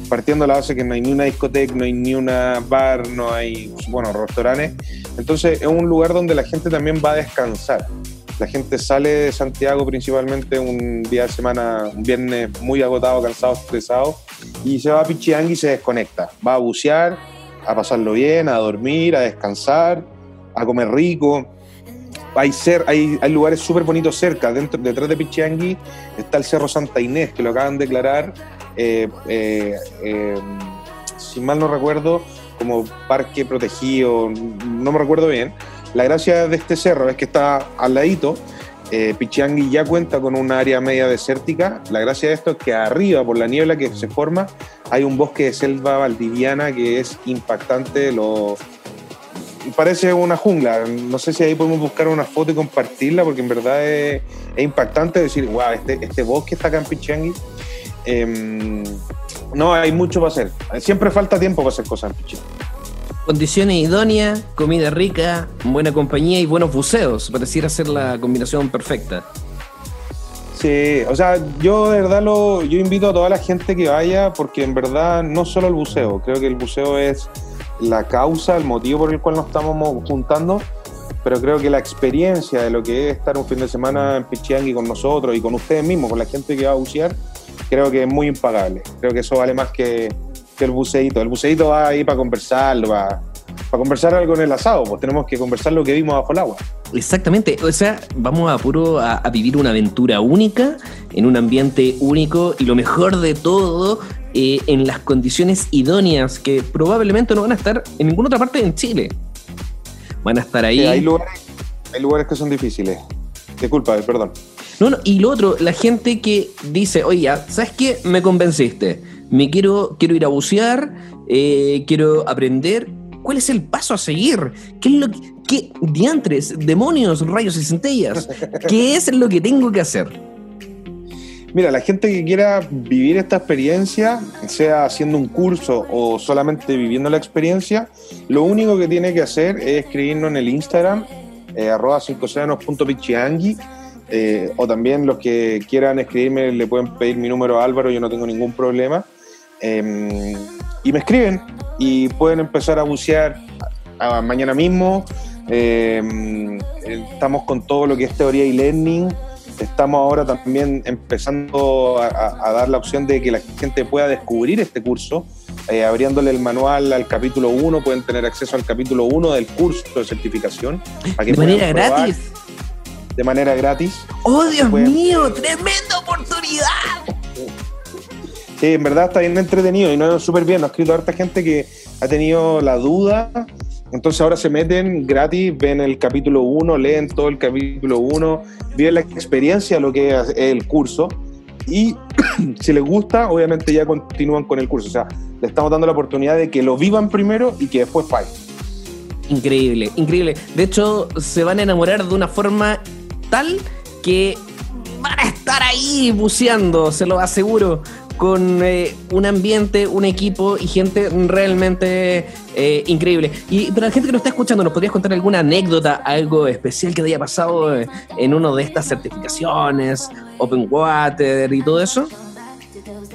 Partiendo de la base que no hay ni una discoteca, no hay ni una bar, no hay, bueno, restaurantes. Entonces es un lugar donde la gente también va a descansar. La gente sale de Santiago principalmente un día de semana, un viernes muy agotado, cansado, estresado, y se va a Pichiangui y se desconecta. Va a bucear, a pasarlo bien, a dormir, a descansar, a comer rico. Hay, ser, hay lugares súper bonitos cerca. Dentro, detrás de Pichiangui está el Cerro Santa Inés, que lo acaban de declarar, eh, eh, eh, si mal no recuerdo, como parque protegido, no me recuerdo bien la gracia de este cerro es que está al ladito. Eh, Pichiangui ya cuenta con un área media desértica. La gracia de esto es que arriba, por la niebla que se forma, hay un bosque de selva valdiviana que es impactante. Lo... Parece una jungla. No sé si ahí podemos buscar una foto y compartirla, porque en verdad es, impactante decir, wow, este, este bosque está acá en Pichiangui. Em, no, hay mucho para hacer. Siempre falta tiempo para hacer cosas en Pichiangui. Condiciones idóneas, comida rica, buena compañía y buenos buceos. Pareciera ser la combinación perfecta. Sí, o sea, yo de verdad lo, yo invito a toda la gente que vaya porque en verdad no solo el buceo, creo que el buceo es la causa, el motivo por el cual nos estamos juntando, pero creo que la experiencia de lo que es estar un fin de semana en Pichiangui con nosotros y con ustedes mismos, con la gente que va a bucear, creo que es muy impagable. Creo que eso vale más que, que el buceito. El buceito va ahí para conversarlo, para, para conversar algo en el asado, pues tenemos que conversar lo que vimos bajo el agua. Exactamente, o sea, vamos a puro a, vivir una aventura única, en un ambiente único y lo mejor de todo, eh, en las condiciones idóneas que probablemente no van a estar en ninguna otra parte en Chile. Van a estar ahí. hay, lugares, hay lugares que son difíciles. Disculpa, perdón. No, no, y lo otro, la gente que dice, oye, ¿sabes qué? Me convenciste me quiero, quiero ir a bucear, eh, quiero aprender. ¿Cuál es el paso a seguir? ¿Qué es lo que, qué diantres, demonios, rayos y centellas? ¿Qué es lo que tengo que hacer? Mira, la gente que quiera vivir esta experiencia, sea haciendo un curso o solamente viviendo la experiencia, lo único que tiene que hacer es escribirnos en el Instagram, eh, arroba eh, o también los que quieran escribirme le pueden pedir mi número a Álvaro, yo no tengo ningún problema. Em, y me escriben y pueden empezar a bucear mañana mismo. Em, estamos con todo lo que es teoría y learning. Estamos ahora también empezando a, dar la opción de que la gente pueda descubrir este curso. Eh, abriéndole el manual al capítulo 1, pueden tener acceso al capítulo 1 del curso de certificación. ¿De manera gratis? De manera gratis. ¡Oh, Dios mío! ¡Tremenda oportunidad! Sí, en verdad está bien entretenido y no súper bien. ha escrito harta gente que ha tenido la duda. Entonces ahora se meten gratis, ven el capítulo 1, leen todo el capítulo 1, viven la experiencia, lo que es el curso. Y si les gusta, obviamente ya continúan con el curso. O sea, le estamos dando la oportunidad de que lo vivan primero y que después paguen. Increíble, increíble. De hecho, se van a enamorar de una forma tal que van a estar ahí buceando, se lo aseguro con eh, un ambiente, un equipo y gente realmente eh, increíble. Y para la gente que nos está escuchando, ¿nos podrías contar alguna anécdota, algo especial que te haya pasado eh, en una de estas certificaciones, Open Water y todo eso?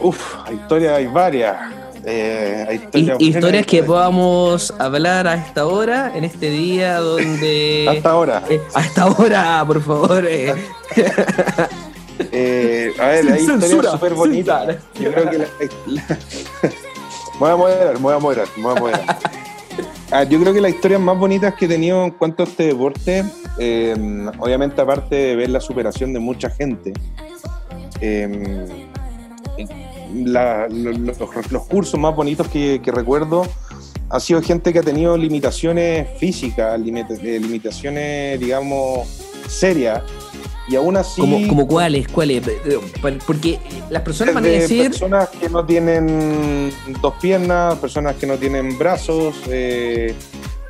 Uf, historias hay varias. historias, historias que podamos hablar a esta hora, en este día donde... hasta ahora. a esta hora, por favor. Eh, a ver, la historia es súper bonita. Yo creo que la, voy a moderar, voy a moderar, voy a moderar. Ah, yo creo que las historias más bonitas que he tenido en cuanto a este deporte, eh, obviamente aparte de ver la superación de mucha gente, eh, los, cursos más bonitos que, recuerdo ha sido gente que ha tenido limitaciones físicas, limitaciones, digamos, serias, y aún así. ¿Como, cuáles? ¿Cuáles? Porque las personas van a decir. Personas que no tienen dos piernas, personas que no tienen brazos, eh,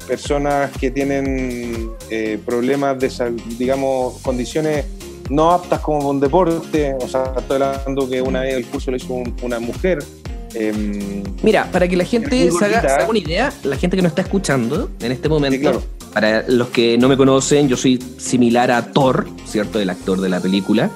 personas que tienen eh, problemas de, digamos, condiciones no aptas como un deporte. O sea, estoy hablando que una vez el curso lo hizo una mujer. Em, Mira, para que la gente se haga, una idea, la gente que nos está escuchando en este momento. Para los que no me conocen, yo soy similar a Thor, ¿cierto? El actor de la película.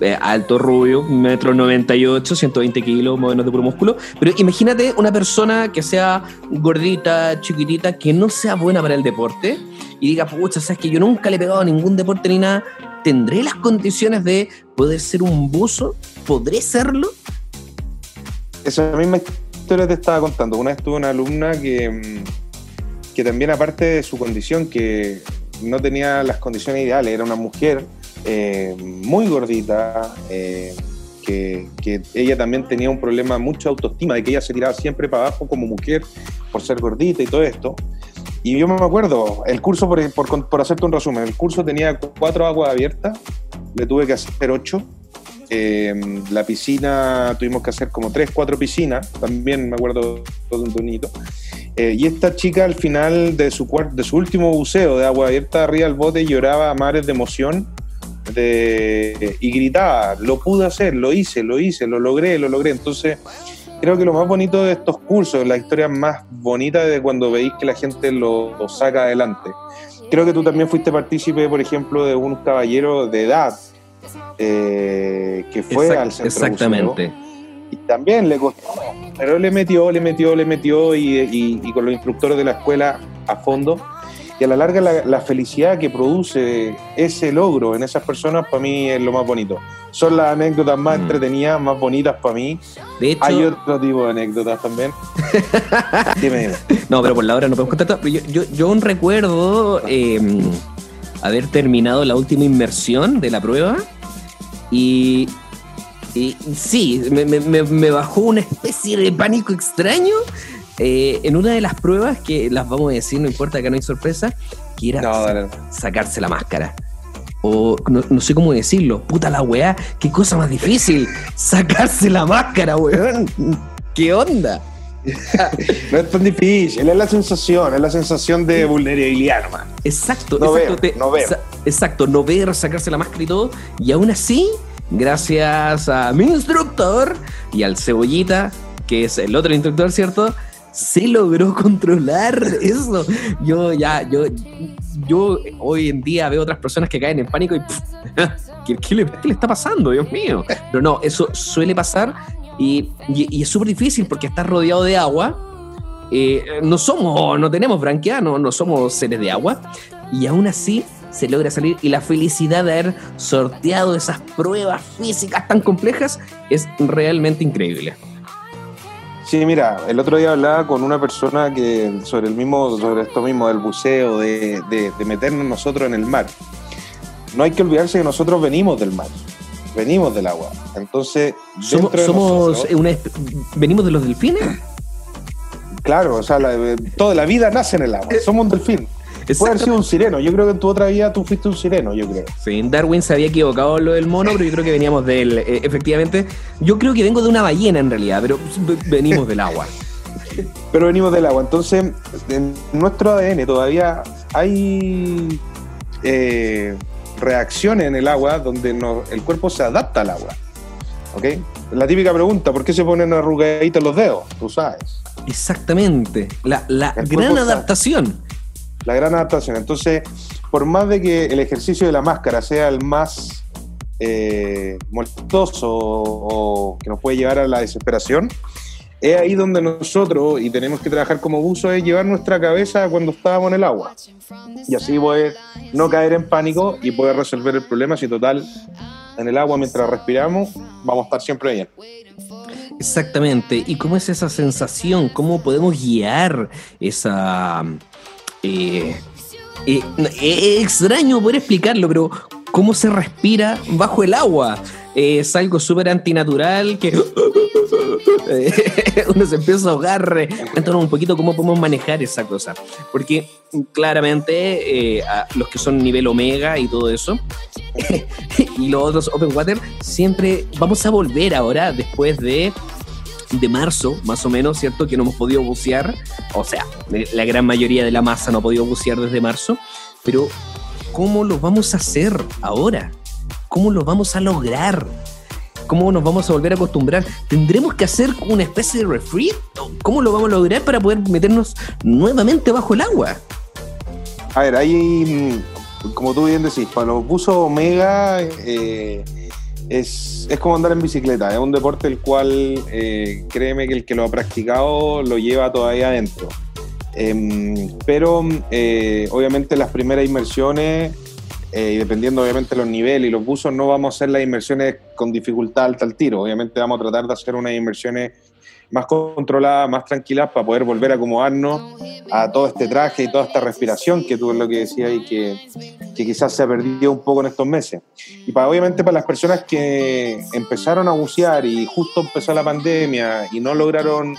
Eh, alto, rubio, metro 98, 120 kilos, modelos de puro músculo. Pero imagínate una persona que sea gordita, chiquitita, que no sea buena para el deporte y diga, pucha, sabes que yo nunca le he pegado a ningún deporte ni nada. ¿Tendré las condiciones de poder ser un buzo? ¿Podré serlo? Esa misma historia te estaba contando. Una vez tuve una alumna que mm, que también aparte de su condición, que no tenía las condiciones ideales, era una mujer eh, muy gordita, eh, que, ella también tenía un problema, mucha autoestima, de que ella se tiraba siempre para abajo como mujer por ser gordita y todo esto. Y yo me acuerdo, el curso, por, por, hacerte un resumen, el curso tenía cuatro aguas abiertas, le tuve que hacer ocho. Eh, la piscina tuvimos que hacer como tres, cuatro piscinas, también me acuerdo todo un tonito. Eh, y esta chica al final de su, de su último buceo de agua abierta arriba del bote lloraba a mares de emoción y gritaba, lo pude hacer, lo hice, lo hice, lo logré, lo logré. Entonces, creo que lo más bonito de estos cursos, la historia más bonita de cuando veis que la gente lo, saca adelante. Creo que tú también fuiste partícipe, por ejemplo, de un caballero de edad eh, que fue al centro Exactamente. Y también le costó pero le metió, le metió, le metió y, con los instructores de la escuela a fondo. Y a la larga la, felicidad que produce ese logro en esas personas para mí es lo más bonito. Son las anécdotas más mm. entretenidas, más bonitas para mí. De hecho, Hay otro tipo de anécdotas también. dime, No, pero por la hora no podemos contar. Yo, yo, yo un recuerdo em, haber terminado la última inmersión de la prueba y y sí, me, bajó una especie de pánico extraño eh, en una de las pruebas que las vamos a decir, no importa, que no hay sorpresa, que era sacarse la máscara. O no, sé cómo decirlo, puta la weá, qué cosa más difícil, sacarse la máscara, weón. ¿Qué onda? no es tan difícil, es la sensación, es la sensación de vulnerabilidad, hermano. Exacto, no exacto, no ver. Exacto, no ver, sacarse la máscara y todo, y aún así gracias a mi instructor y al cebollita, que es el otro instructor, ¿cierto? Se logró controlar eso. Yo ya, yo, yo hoy en día veo otras personas que caen en pánico y ¿qué, le, está pasando? Dios mío. Pero no, eso suele pasar y, es súper difícil porque estás rodeado de agua. Eh, no somos, no tenemos branquia, no somos seres de agua. Y aún así se logra salir y la felicidad de haber sorteado esas pruebas físicas tan complejas es realmente increíble. Sí, mira, el otro día hablaba con una persona que sobre el mismo, sobre esto mismo del buceo, de, meternos nosotros en el mar. No hay que olvidarse que nosotros venimos del mar. venimos del agua. Entonces, somos, somos venimos de los delfines. Claro, o sea, toda la vida nace en el agua. Somos un delfín. Puede haber sido un sireno. Yo creo que en tu otra vida tú fuiste un sireno, yo creo. Sí, Darwin se había equivocado en lo del mono, pero yo creo que veníamos del. Eh, efectivamente, yo creo que vengo de una ballena en realidad, pero venimos del agua. pero venimos del agua. Entonces, en nuestro ADN todavía hay eh, reacciones en el agua donde el cuerpo se adapta al agua. ¿Ok? La típica pregunta, ¿por qué se ponen arrugaditos los dedos? Tú sabes. Exactamente. La, gran adaptación. La gran adaptación. Entonces, por más de que el ejercicio de la máscara sea el más eh, molestoso o que nos puede llevar a la desesperación, es ahí donde nosotros, y tenemos que trabajar como buzo, es llevar nuestra cabeza cuando estábamos en el agua. Y así poder no caer en pánico y poder resolver el problema si total en el agua mientras respiramos vamos a estar siempre bien. Exactamente. ¿Y cómo es esa sensación? ¿Cómo podemos guiar esa... Eh, eh, es extraño poder explicarlo, pero ¿cómo se respira bajo el agua? es algo súper antinatural que uno se empieza a ahogar. Cuéntanos un poquito cómo podemos manejar esa cosa. Porque claramente eh, los que son nivel omega y todo eso, y los otros open water, siempre vamos a volver ahora después de de marzo, más o menos, ¿cierto? Que no hemos podido bucear. O sea, la gran mayoría de la masa no ha podido bucear desde marzo. Pero, ¿cómo lo vamos a hacer ahora? ¿Cómo lo vamos a lograr? ¿Cómo nos vamos a volver a acostumbrar? ¿Tendremos que hacer una especie de refrito? ¿Cómo lo vamos a lograr para poder meternos nuevamente bajo el agua? A ver, ahí, mm, como tú bien decís, para los buzos Omega eh, es, como andar en bicicleta. Es un deporte el cual, eh, créeme que el que lo ha practicado lo lleva todavía adentro. Em, pero eh, obviamente las primeras inmersiones eh, y dependiendo obviamente los niveles y los buzos, no vamos a hacer las inversiones con dificultad alta al tiro. Obviamente vamos a tratar de hacer unas inversiones más controladas, más tranquilas, para poder volver a acomodarnos a todo este traje y toda esta respiración que tú lo que decías y que, que quizás se ha perdido un poco en estos meses. Y para, obviamente para las personas que empezaron a bucear y justo empezó la pandemia y no lograron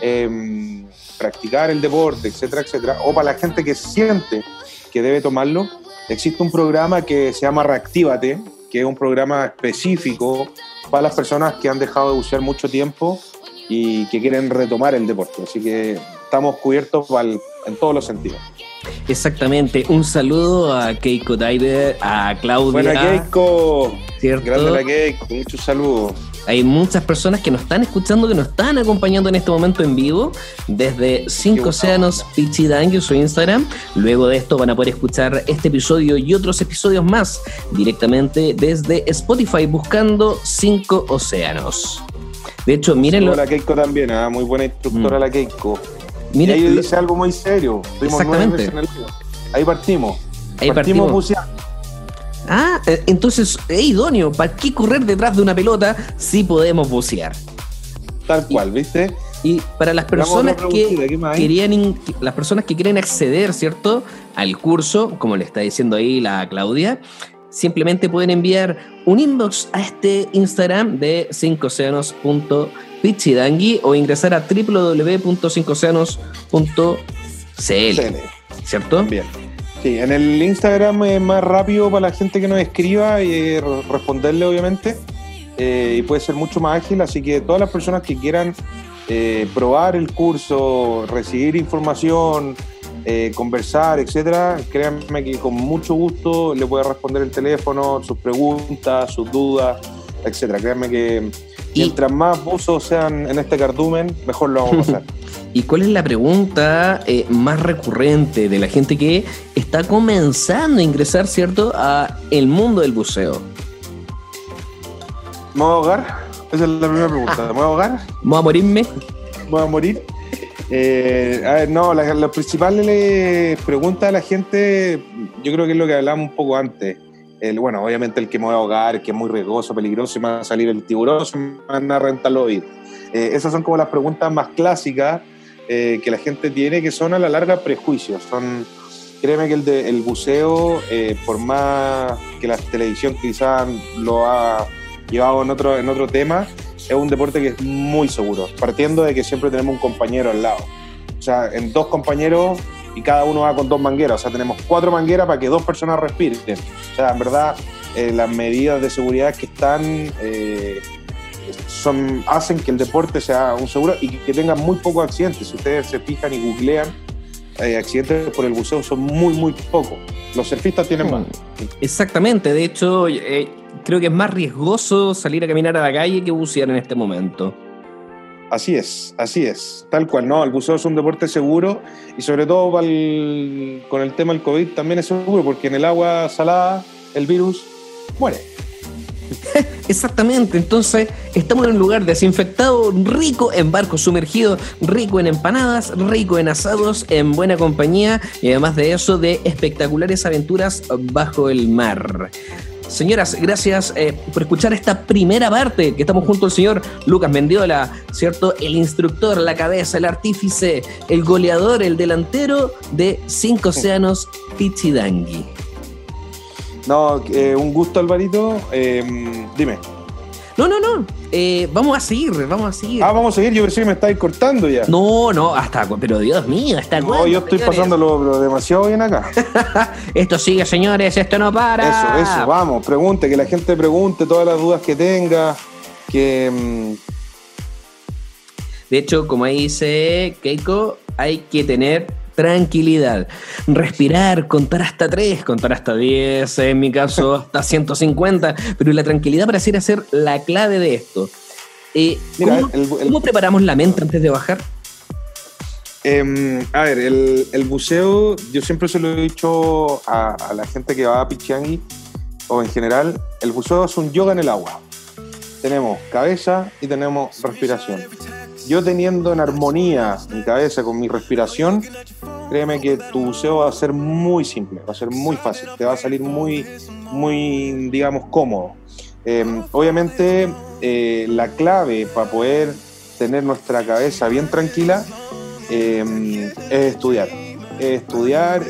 em, practicar el deporte, etcétera, etcétera, o para la gente que siente que debe tomarlo, existe un programa que se llama Reactívate, que es un programa específico para las personas que han dejado de bucear mucho tiempo y que quieren retomar el deporte. Así que estamos cubiertos en todos los sentidos. Exactamente. Un saludo a Keiko Diver, a Claudia. Buena Keiko. ¿cierto? Grande la Keiko, muchos saludos. Hay muchas personas que nos están escuchando, que nos están acompañando en este momento en vivo desde Cinco Océanos Pichidangue, su Instagram. Luego de esto van a poder escuchar este episodio y otros episodios más directamente desde Spotify buscando Cinco Océanos. De hecho, mírenlo. La Keiko también, ¿ah? muy buena instructora mm. la Keiko. Mira, ahí dice algo muy serio. Exactamente. Ahí partimos. Ahí partimos, partimos Ah, eh, entonces es idóneo. ¿Para qué correr detrás de una pelota si podemos bucear? Tal cual, ¿viste? Y para las personas que querían, las personas que quieren acceder, ¿cierto? Al curso, como le está diciendo ahí la Claudia, simplemente pueden enviar un inbox a este Instagram de 5océanos.pichidangui o ingresar a www.5océanos.cl. ¿Cierto? Bien. Sí, en el Instagram es más rápido para la gente que nos escriba y eh, responderle, obviamente. Eh, y puede ser mucho más ágil, así que todas las personas que quieran eh, probar el curso, recibir información, conversar, etcétera, créanme que con mucho gusto le puede responder el teléfono, sus preguntas, sus dudas, etcétera. Créanme que mientras más buzos sean en este cardumen, mejor lo vamos a hacer. ¿Y cuál es la pregunta eh, más recurrente de la gente que está comenzando a ingresar, ¿cierto?, a el mundo del buceo. ¿Me voy a ahogar? Esa es la primera pregunta. ¿Me voy a ahogar? ¿Me voy a morirme? ¿Me voy a morir? Eh, a no, la, la principal pregunta de la gente, yo creo que es lo que hablamos un poco antes. El, bueno, obviamente el que me voy a ahogar, que es muy riesgoso, peligroso, y me va a salir el tiburón, se me van a rentar los. Eh, esas son como las preguntas más clásicas eh, que la gente tiene, que son a la larga prejuicios. Son, créeme que el, el buceo, eh, por más que la televisión quizás lo ha llevado en otro, en otro tema, es un deporte que es muy seguro, partiendo de que siempre tenemos un compañero al lado. O sea, en dos compañeros y cada uno va con dos mangueras. O sea, tenemos cuatro mangueras para que dos personas respiren. O sea, en verdad, eh, las medidas de seguridad que están eh, son, hacen que el deporte sea un seguro y que tenga muy pocos accidentes. Si ustedes se fijan y googlean, eh, accidentes por el buceo son muy, muy pocos. Los surfistas tienen más. Exactamente, de hecho, creo que es más riesgoso salir a caminar a la calle que bucear en este momento. Así es, así es, tal cual, ¿no? El buceo es un deporte seguro y sobre todo con el tema del COVID también es seguro porque en el agua salada el virus muere. Exactamente, entonces estamos en un lugar desinfectado, rico en barcos sumergidos, rico en empanadas, rico en asados, en buena compañía y además de eso de espectaculares aventuras bajo el mar. Señoras, gracias eh, por escuchar esta primera parte, que estamos junto al señor Lucas Mendiola, ¿cierto? El instructor, la cabeza, el artífice, el goleador, el delantero de Cinco Océanos Pichidangui. No, eh, un gusto, Alvarito. Eh, dime. No, no, no. Eh, vamos a seguir, vamos a seguir. Ah, vamos a seguir. Yo pensé que me estáis cortando ya. No, no, hasta. Pero Dios mío, hasta No, yo estoy pasándolo demasiado bien acá. esto sigue, señores, esto no para. Eso, eso, vamos, pregunte, que la gente pregunte todas las dudas que tenga. Que. Mm, De hecho, como ahí dice Keiko, hay que tener tranquilidad. Respirar, contar hasta 3, contar hasta 10, en mi caso hasta 150, pero la tranquilidad pareciera ser la clave de esto. Eh, ¿cómo, preparamos la mente antes de bajar? Em, a ver, el, buceo, yo siempre se lo he dicho a, la gente que va a Pichangi o en general, el buceo es un yoga en el agua. Tenemos cabeza y tenemos respiración yo teniendo en armonía mi cabeza con mi respiración, créeme que tu buceo va a ser muy simple, va a ser muy fácil, te va a salir muy, muy, digamos, cómodo. Em, obviamente, eh, la clave para poder tener nuestra cabeza bien tranquila em, es estudiar. Es estudiar,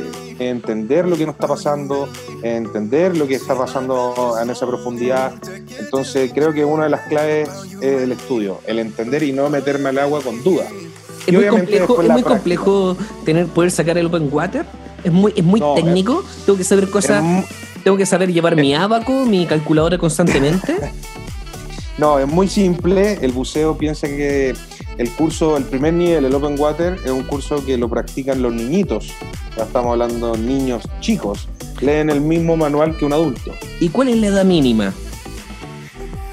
entender lo que nos está pasando, entender lo que está pasando en esa profundidad. Entonces creo que una de las claves es el estudio, el entender y no meterme al agua con duda. Es muy complejo, es muy complejo tener, poder sacar el open water. Es muy, es muy técnico. tengo que saber cosas. Tengo que saber llevar mi abaco, mi calculadora constantemente. no, es muy simple. El buceo piensa que el curso, el primer nivel, el Open Water, es un curso que lo practican los niñitos. Ya estamos hablando niños chicos. Leen el mismo manual que un adulto. ¿Y cuál es la edad mínima?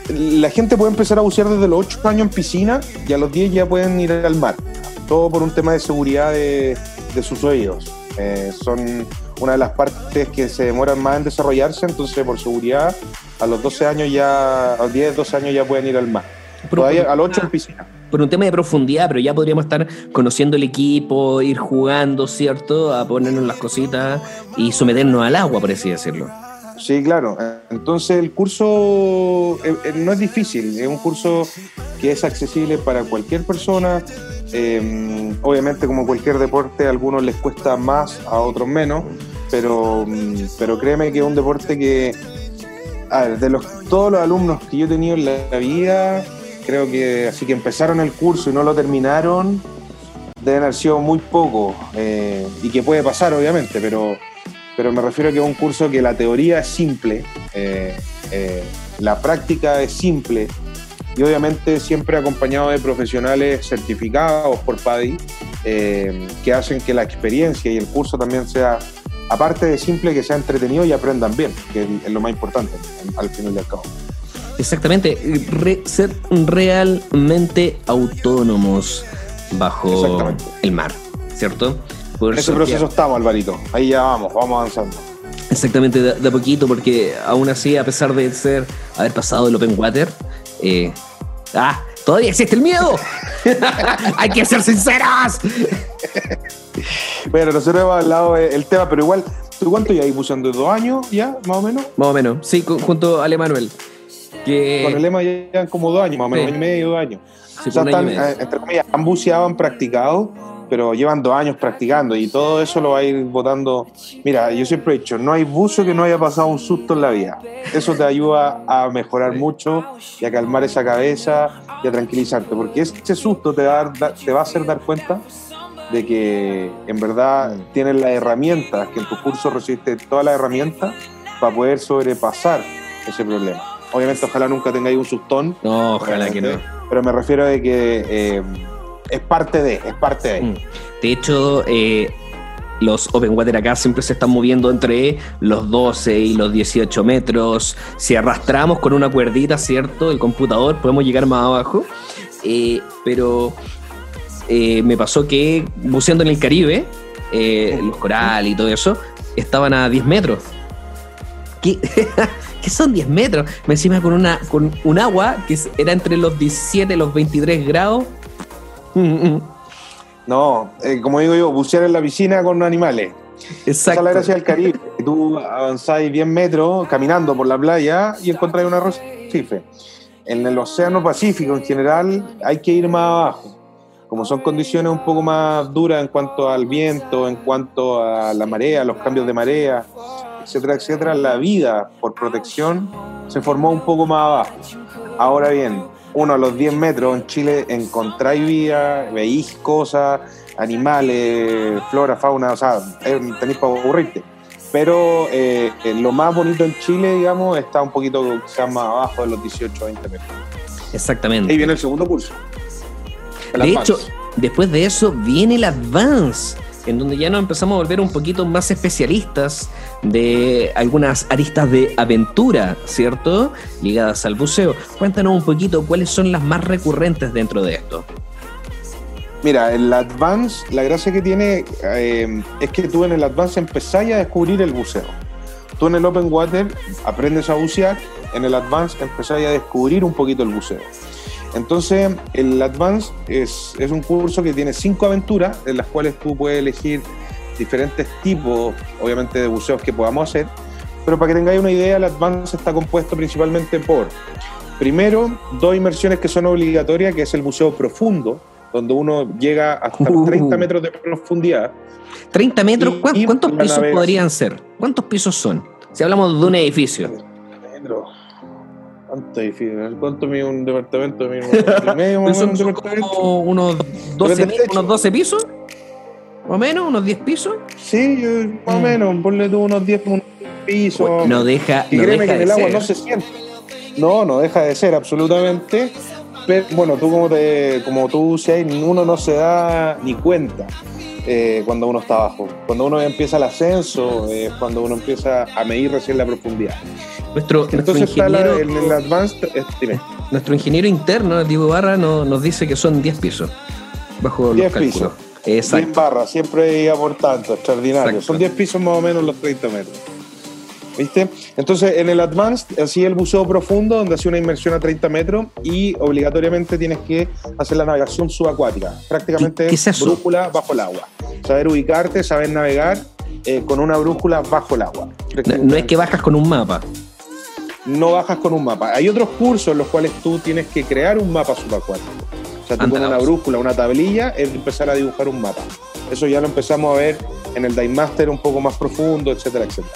La gente puede empezar a bucear desde los 8 años en piscina y a los 10 ya pueden ir al mar. Todo por un tema de seguridad de, sus oídos. Eh, son una de las partes que se demoran más en desarrollarse, entonces por seguridad a los 12 años ya, a los 10, 12 años ya pueden ir al mar. Todavía al 8 en piscina por un tema de profundidad, pero ya podríamos estar conociendo el equipo, ir jugando, ¿cierto? A ponernos las cositas y someternos al agua, por así decirlo. Sí, claro. Entonces el curso eh, eh, no es difícil, es un curso que es accesible para cualquier persona. Em, obviamente como cualquier deporte, a algunos les cuesta más, a otros menos, pero, mm, pero créeme que es un deporte que, a ver, de los, todos los alumnos que yo he tenido en la vida, creo que así que empezaron el curso y no lo terminaron, deben haber sido muy poco, eh, y que puede pasar obviamente, pero, pero me refiero a que es un curso que la teoría es simple, eh, eh, la práctica es simple, y obviamente siempre acompañado de profesionales certificados por PADI, que hacen que la experiencia y el curso también sea, aparte de simple, que sea entretenido y aprendan bien, que es lo más importante al final del cabo. Exactamente, ser realmente autónomos bajo el mar, ¿cierto? en ese proceso estamos, Alvarito. Ahí ya vamos, vamos avanzando. Exactamente, de, a poquito, porque aún así, a pesar de ser haber pasado el open water, eh, ah, todavía existe el miedo. Hay que ser sinceros. bueno, nosotros hemos hablado del tema, pero igual, ¿tú cuánto ya buceando? ¿Dos años ya, más o menos? Más o menos, sí, junto a Ale Manuel. Con el lema llevan como dos años, más o menos, año y medio, dos años. o sea, están, eh, entre comillas, han buceado, han practicado, pero llevan dos años practicando y todo eso lo va a ir votando. Mira, yo siempre he dicho, no hay buzo que no haya pasado un susto en la vida. Eso te ayuda a mejorar mucho y a calmar esa cabeza y a tranquilizarte, porque ese susto te va a, te va a hacer dar cuenta de que en verdad tienes las herramientas, que en tu curso recibiste todas las herramientas para poder sobrepasar ese problema. Obviamente, ojalá nunca tengáis un sustón. No, ojalá que no. Pero me refiero a que eh, es parte de, es parte de. Mm. De hecho, eh, los open water acá siempre se están moviendo entre los 12 y los 18 metros. Si arrastramos con una cuerdita, ¿cierto? El computador, podemos llegar más abajo. Eh, pero me pasó que buceando en el Caribe, los corales y todo eso, estaban a 10 metros. ¿Qué? que son 10 metros. Me encima con una con un agua que era entre los 17 y los 23 grados. No, eh, como digo yo, bucear en la piscina con animales. Exacto. Esa es la gracia del Caribe. Tú avanzáis 10 metros caminando por la playa y encontráis un arrecife. En el Océano Pacífico en general hay que ir más abajo. Como son condiciones un poco más duras en cuanto al viento, en cuanto a la marea, los cambios de marea, etcétera, etcétera, la vida por protección se formó un poco más abajo. Ahora bien, uno a los 10 metros en Chile encontráis vida, veis cosas, animales, flora, fauna, o sea, tenéis para aburrirte. Pero eh, lo más bonito en Chile, digamos, está un poquito más abajo de los 18 20 metros. Exactamente. Ahí viene el segundo curso. de hecho, después de eso viene el Advance en donde ya nos empezamos a volver un poquito más especialistas de algunas aristas de aventura, ¿cierto? Ligadas al buceo. Cuéntanos un poquito cuáles son las más recurrentes dentro de esto. Mira, el Advance, la gracia que tiene eh, es que tú en el Advance empezáis a descubrir el buceo. Tú en el Open Water aprendes a bucear, en el Advance empezáis a descubrir un poquito el buceo. Entonces, el Advance es, es, un curso que tiene cinco aventuras en las cuales tú puedes elegir diferentes tipos, obviamente, de buceos que podamos hacer. Pero para que tengáis una idea, el Advance está compuesto principalmente por, primero, dos inmersiones que son obligatorias, que es el buceo profundo, donde uno llega hasta 30 uh. metros de profundidad. 30 metros, ¿cuántos pisos podrían ser? ¿Cuántos pisos son? Si hablamos de un edificio. ¿Cuánto difícil? ¿Cuánto mide un departamento? Mide medio, más un departamento? Unos 12, unos 12 pisos, más o menos, unos 10 pisos. Sí, más o mm. menos, ponle tú unos 10 pisos. No deja, y no créeme deja que en el agua no se siente. No, no deja de ser absolutamente. Pero bueno, tú como, te, como tú dices, uno no se da ni cuenta. Eh, cuando uno está abajo. Cuando uno empieza el ascenso, eh, cuando uno empieza a medir recién la profundidad. Nuestro, Entonces ingeniero, está el, advanced, eh, Nuestro ingeniero interno, Diego Barra, nos dice que son 10 pisos. Bajo 10 pisos. Exacto. 10 barras, siempre iba por tanto, extraordinario. Son 10 pisos más o menos los 30 metros. ¿Viste? Entonces, en el Advanced, así el buceo profundo, donde hace una inmersión a 30 metros y obligatoriamente tienes que hacer la navegación subacuática. Prácticamente ¿Qué, brújula bajo el agua. Saber ubicarte, saber navegar eh, con una brújula bajo el agua. No, es que bajas con un mapa. No bajas con un mapa. Hay otros cursos en los cuales tú tienes que crear un mapa subacuático. O sea, tú pones una brújula, una tablilla, es empezar a dibujar un mapa. Eso ya lo empezamos a ver en el Dive Master un poco más profundo, etcétera, etcétera.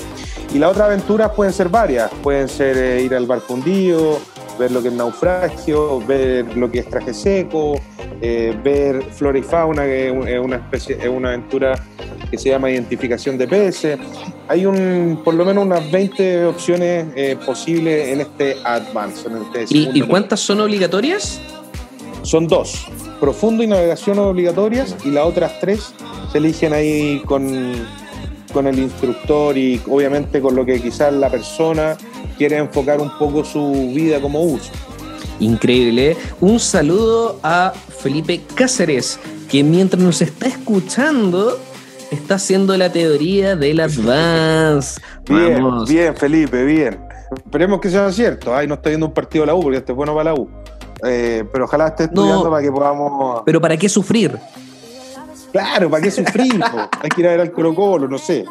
Y las otras aventuras pueden ser varias, pueden ser eh, ir al barco hundido, ver lo que es naufragio, ver lo que es traje seco, eh, ver flora y fauna, que es una especie, es una aventura que se llama identificación de peces. Hay un, por lo menos unas 20 opciones eh, posibles en este Advance. Este ¿Y, cuántas son obligatorias? Son dos, profundo y navegación obligatorias, y las otras tres se eligen ahí con, con el instructor y obviamente con lo que quizás la persona quiere enfocar un poco su vida como uso. Increíble. ¿eh? Un saludo a Felipe Cáceres, que mientras nos está escuchando, está haciendo la teoría del Advance. Bien, bien, Felipe, bien. Esperemos que sea cierto. Ay, no está viendo un partido de la U, porque este es bueno para la U. Eh, pero ojalá esté estudiando para que podamos. Pero ¿para qué sufrir? Claro, ¿para qué sufrir? Hay que ir a ver al Colo Colo, no sé.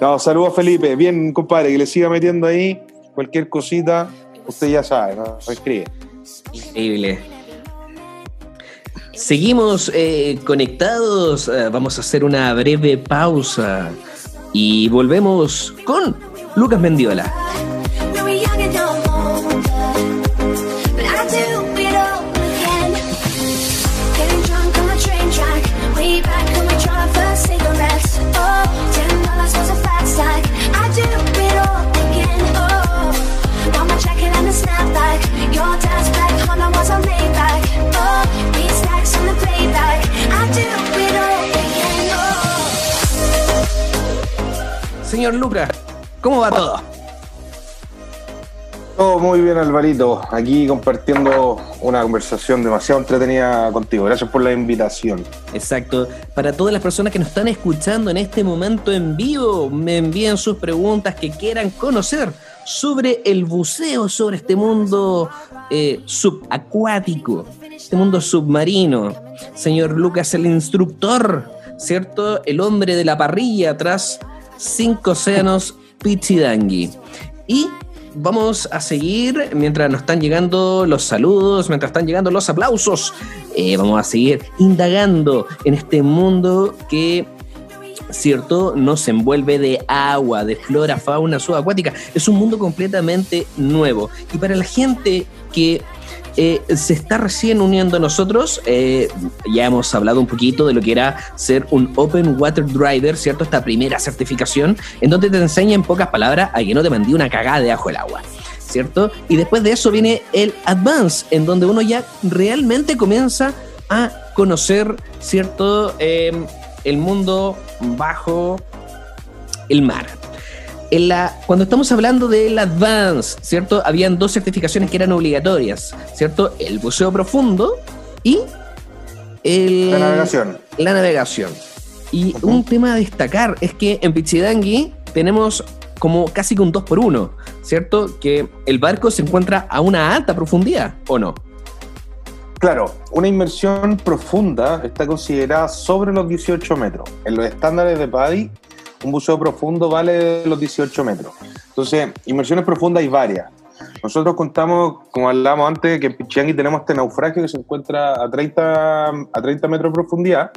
No, saludos Felipe. Bien, compadre, que le siga metiendo ahí cualquier cosita, usted ya sabe, ¿no? Escribe. Increíble. Seguimos eh, conectados, eh, vamos a hacer una breve pausa y volvemos con Lucas Mendiola. Señor Lucas, ¿cómo va todo? Todo muy bien, Alvarito. Aquí compartiendo una conversación demasiado entretenida contigo. Gracias por la invitación. Exacto. Para todas las personas que nos están escuchando en este momento en vivo, me envían sus preguntas que quieran conocer sobre el buceo, sobre este mundo eh, subacuático, este mundo submarino. Señor Lucas, el instructor, ¿cierto? El hombre de la parrilla tras cinco océanos Pichidangui. Y vamos a seguir mientras nos están llegando los saludos, mientras están llegando los aplausos. Eh, vamos a seguir indagando en este mundo que, cierto, nos envuelve de agua, de flora, fauna subacuática. Es un mundo completamente nuevo. Y para la gente que eh, se está recién uniendo a nosotros. Eh, ya hemos hablado un poquito de lo que era ser un Open Water Driver, ¿cierto? Esta primera certificación, en donde te enseña en pocas palabras a que no te mandí una cagada de ajo el agua. ¿Cierto? Y después de eso viene el Advance, en donde uno ya realmente comienza a conocer, ¿cierto? Em, el mundo bajo el mar la, cuando estamos hablando del Advance, ¿cierto? Habían dos certificaciones que eran obligatorias, ¿cierto? El buceo profundo y el, la navegación. La navegación. Y un tema a destacar es que en Pichidangui tenemos como casi que un 2 por 1 ¿cierto? Que el barco se encuentra a una alta profundidad, ¿o no? Claro, una inmersión profunda está considerada sobre los 18 metros. En los estándares de PADI un buceo profundo vale los 18 metros. Entonces, inmersiones profundas hay varias. Nosotros contamos, como hablábamos antes, que en Pichiangui tenemos este naufragio que se encuentra a 30, a 30 metros de profundidad.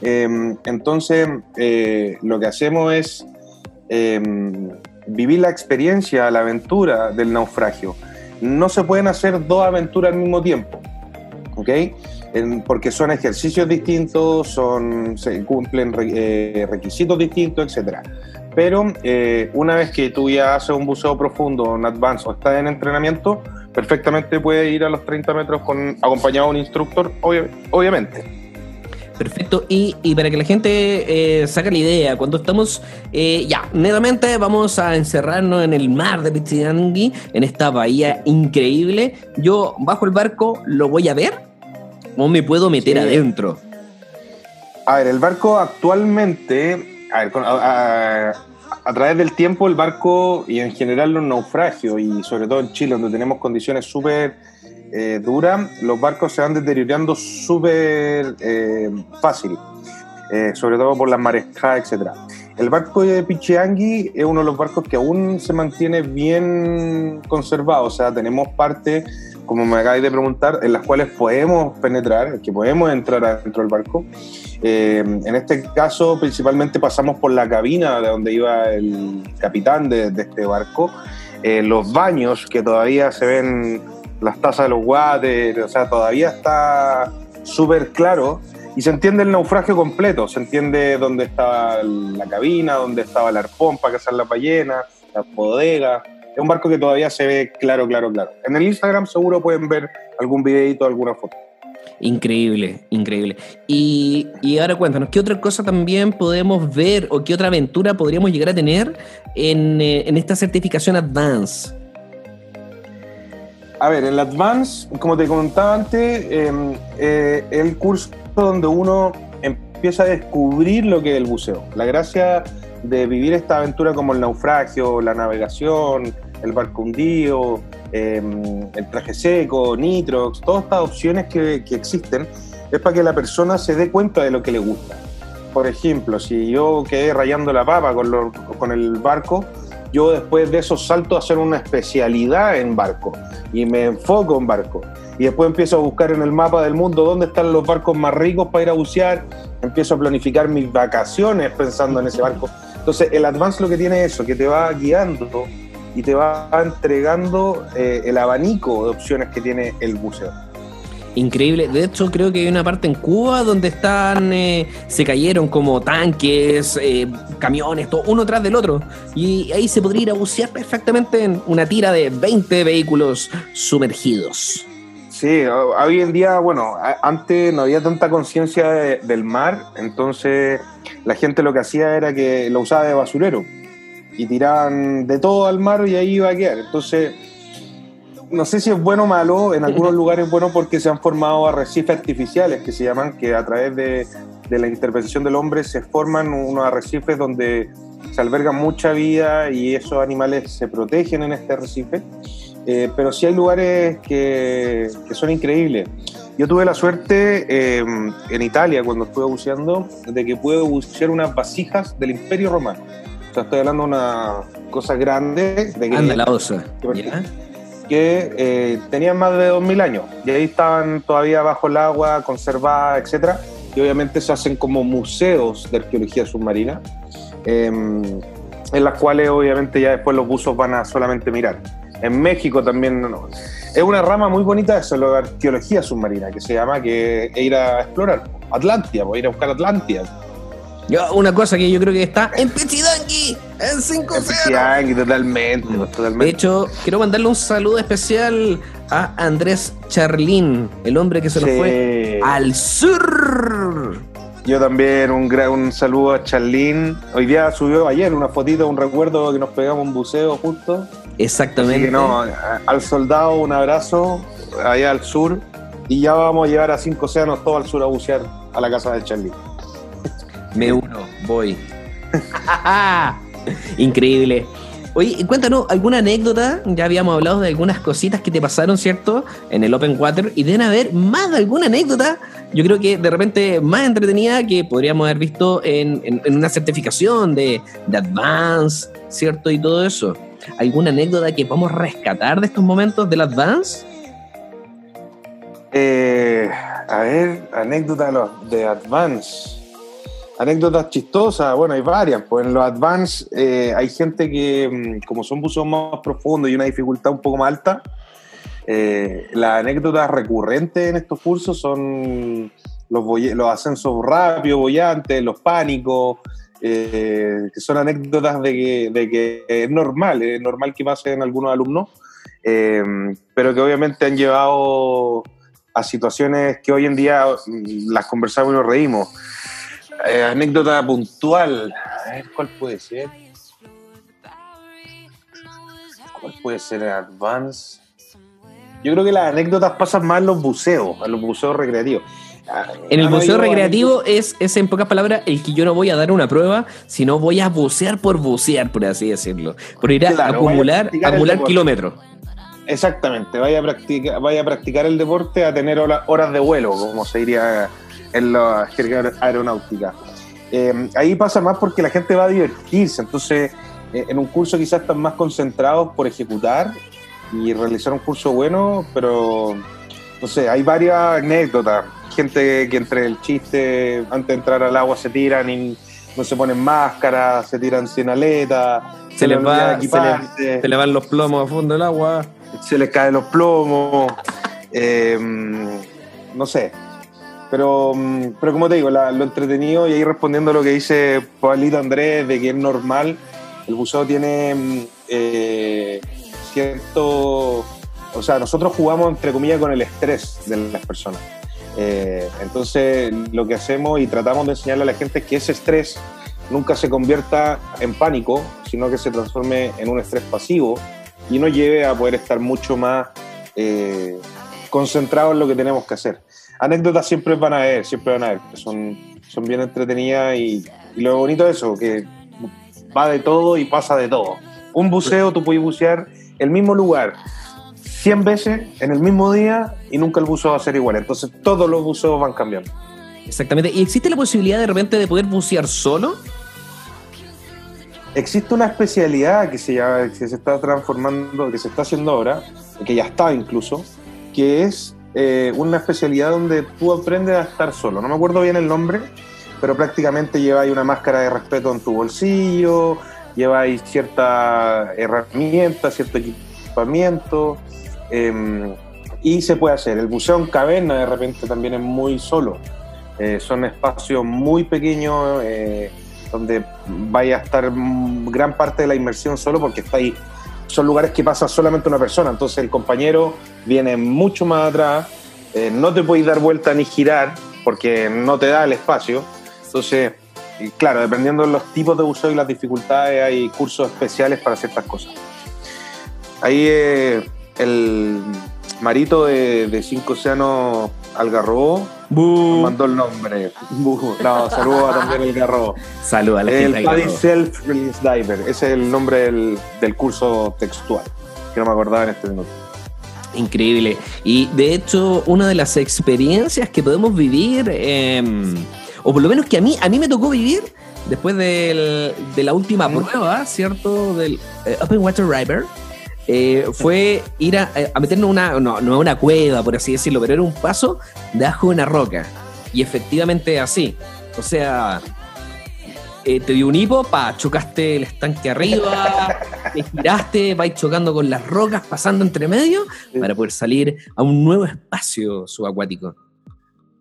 Em, entonces, eh, lo que hacemos es em, vivir la experiencia, la aventura del naufragio. No se pueden hacer dos aventuras al mismo tiempo. ¿Ok? porque son ejercicios distintos, son, se cumplen eh, requisitos distintos, etc. Pero eh, una vez que tú ya haces un buceo profundo, en advance o estás en entrenamiento, perfectamente puedes ir a los 30 metros con, acompañado de un instructor, obviamente. Perfecto, y, para que la gente eh, saque la idea, cuando estamos, ya, netamente vamos a encerrarnos en el mar de Pichidangui, en esta bahía increíble, yo bajo el barco lo voy a ver ¿Cómo me puedo meter adentro? A ver, el barco actualmente, a, través del tiempo, el barco y en general los naufragios, y sobre todo en Chile, donde tenemos condiciones súper eh, duras, los barcos se van deteriorando súper eh, fácil, eh, sobre todo por las marejadas, etc. El barco de Pichiangui es uno de los barcos que aún se mantiene bien conservado, o sea, tenemos parte como me acabáis de preguntar, en las cuales podemos penetrar, que podemos entrar adentro del barco. Eh, en este caso, principalmente pasamos por la cabina de donde iba el capitán de, este barco, los baños que todavía se ven, las tazas de los guates, o sea, todavía está súper claro y se entiende el naufragio completo, se entiende dónde estaba la cabina, dónde estaba el arpón para cazar la ballena, las bodegas es un barco que todavía se ve claro, claro, claro. En el Instagram seguro pueden ver algún videito, alguna foto. Increíble, increíble. Y, ahora cuéntanos, ¿qué otra cosa también podemos ver o qué otra aventura podríamos llegar a tener en, eh, esta certificación Advance? A ver, el Advance, como te comentaba antes, em, eh, el curso donde uno empieza a descubrir lo que es el buceo. La gracia de vivir esta aventura como el naufragio, la navegación, el barco hundido, em, el traje seco, nitrox, todas estas opciones que, que, existen, es para que la persona se dé cuenta de lo que le gusta. Por ejemplo, si yo quedé rayando la papa con, con el barco, yo después de eso salto a hacer una especialidad en barco y me enfoco en barco. y después empiezo a buscar en el mapa del mundo dónde están los barcos más ricos para ir a bucear, empiezo a planificar mis vacaciones pensando en ese barco. Entonces el Advance lo que tiene es eso, que te va guiando y te va entregando eh, el abanico de opciones que tiene el buceo. Increíble. De hecho, creo que hay una parte en Cuba donde están, eh, se cayeron como tanques, eh, camiones, todo uno tras del otro. Y ahí se podría ir a bucear perfectamente en una tira de 20 vehículos sumergidos. Sí, hoy en día, bueno, antes no había tanta conciencia del mar, entonces la gente lo que hacía era que lo usaba de basurero y tiraban de todo al mar y ahí iba a quedar. Entonces, no sé si es bueno o malo, en algunos lugares es bueno porque se han formado arrecifes artificiales que se llaman, que a través de, la intervención del hombre se forman unos arrecifes donde se alberga mucha vida y esos animales se protegen en este arrecife. Eh, pero sí hay lugares que, son increíbles. Yo tuve la suerte eh, en Italia, cuando estuve buceando, de que pude bucear unas vasijas del Imperio Romano. O sea, estoy hablando de una cosa grande. De que, Anda la osa que eh, tenían más de 2.000 años y ahí estaban todavía bajo el agua, conservadas, etcétera. Y obviamente se hacen como museos de arqueología submarina, em, en las cuales obviamente ya después los buzos van a solamente mirar. En México también es una rama muy bonita eso, la arqueología submarina, que se llama que ir a explorar Atlantia, voy a ir a buscar Atlantia una cosa que yo creo que está en en 5 En totalmente, totalmente. De hecho, quiero mandarle un saludo especial a Andrés Charlín, el hombre que se nos fue al sur. Yo también, un, un saludo a Charlín. Hoy día subió ayer una fotito, un recuerdo que nos pegamos un buceo justo. Exactamente. no, al soldado un abrazo allá al sur. Y ya vamos a llevar a cinco océanos todo al sur a bucear a la casa de Charlín. Me uno, voy. Increíble. Oye, cuéntanos alguna anécdota. Ya habíamos hablado de algunas cositas que te pasaron, ¿cierto? En el Open Water. Y deben haber más de alguna anécdota. Yo creo que de repente más entretenida que podríamos haber visto en, una certificación de, de Advance, ¿cierto? Y todo eso. ¿Alguna anécdota que podamos rescatar de estos momentos del Advance? Eh, a ver, anécdota de Advance. Anécdotas chistosas, bueno, hay varias. Pues en los Advance eh, hay gente que, mm, como son buzos más profundos y una dificultad un poco más alta, eh, las anécdotas recurrentes en estos cursos son los, los ascensos rápidos, bollantes, los pánicos, eh, que son anécdotas de que, de que, es normal, es normal que pase en algunos alumnos, pero que obviamente han llevado a situaciones que hoy en día mm, las conversamos y nos reímos. Eh, anécdota puntual. A ver, ¿cuál puede ser? ¿Cuál puede ser el Advance? Yo creo que las anécdotas pasan más en los buceos, en los buceos recreativos. Ah, en el buceo recreativo es, es, en pocas palabras, el que yo no voy a dar una prueba, sino voy a bucear por bucear, por así decirlo. Por ir a acumular, acumular kilómetros. Exactamente, vaya a, practicar, vaya a practicar el deporte, a tener horas de vuelo, como se diría en la jerga aeronáutica. Eh, ahí pasa más porque la gente va a divertirse, entonces eh, en un curso quizás están más concentrados por ejecutar y realizar un curso bueno, pero no sé, hay varias anécdotas. Gente que entre el chiste, antes de entrar al agua se tiran y no se ponen máscara, se tiran sin aleta, se, les va, se, se, le van los plomos a fondo del agua, se les caen los plomos, eh, no sé, pero, mm, pero como te digo, lo entretenido y ahí respondiendo a lo que dice Pablito Andrés de que es normal, el buceo tiene mm, eh, cierto... O sea, nosotros jugamos entre comillas con el estrés de las personas. Eh, entonces, lo que hacemos y tratamos de enseñarle a la gente es que ese estrés nunca se convierta en pánico, sino que se transforme en un estrés pasivo y nos lleve a poder estar mucho más eh, concentrados en lo que tenemos que hacer anécdotas siempre van a haber, siempre van a haber, son, son bien entretenidas y, lo bonito de eso, que va de todo y pasa de todo. Un buceo, tú puedes bucear el mismo lugar 100 veces en el mismo día y nunca el buceo va a ser igual. Entonces todos los buceos van cambiando. Exactamente. ¿Y existe la posibilidad de repente de poder bucear solo? Existe una especialidad que se, llama, que se está transformando, que se está haciendo ahora, que ya está incluso, que es eh, una especialidad donde tú aprendes a estar solo. No me acuerdo bien el nombre, pero prácticamente lleváis una máscara de respeto en tu bolsillo, lleváis cierta herramienta, cierto equipamiento, em, y se puede hacer. El buceo en caverna de repente también es muy solo. Eh, son espacios muy pequeños eh, donde vaya a estar gran parte de la inmersión solo porque está ahí. Son lugares que pasa solamente una persona, entonces el compañero viene mucho más atrás, eh, no te puedes dar vuelta ni girar porque no te da el espacio. Entonces, claro, dependiendo de los tipos de buceo y las dificultades, hay cursos especiales para ciertas cosas. Ahí el marito de, de Cinco Océanos Algarrobo mandó el nombre. No, saludo también el Garrobo. Saluda a la El Paddy Self Release Diver. Ese es el nombre del, del curso textual, que no me acordaba en este minuto. Increíble. Y de hecho, una de las experiencias que podemos vivir, em, o por lo menos que a mí, a mí me tocó vivir después del, de la última prueba, ¿cierto? Del eh, Open Water River eh, fue ir a, a meternos una, no, no una cueva, por así decirlo, pero era un paso debajo de una roca. Y efectivamente así. O sea, eh, te dio un hipo, pa, chocaste el estanque arriba, te giraste, vais chocando con las rocas, pasando entre medio, para poder salir a un nuevo espacio subacuático.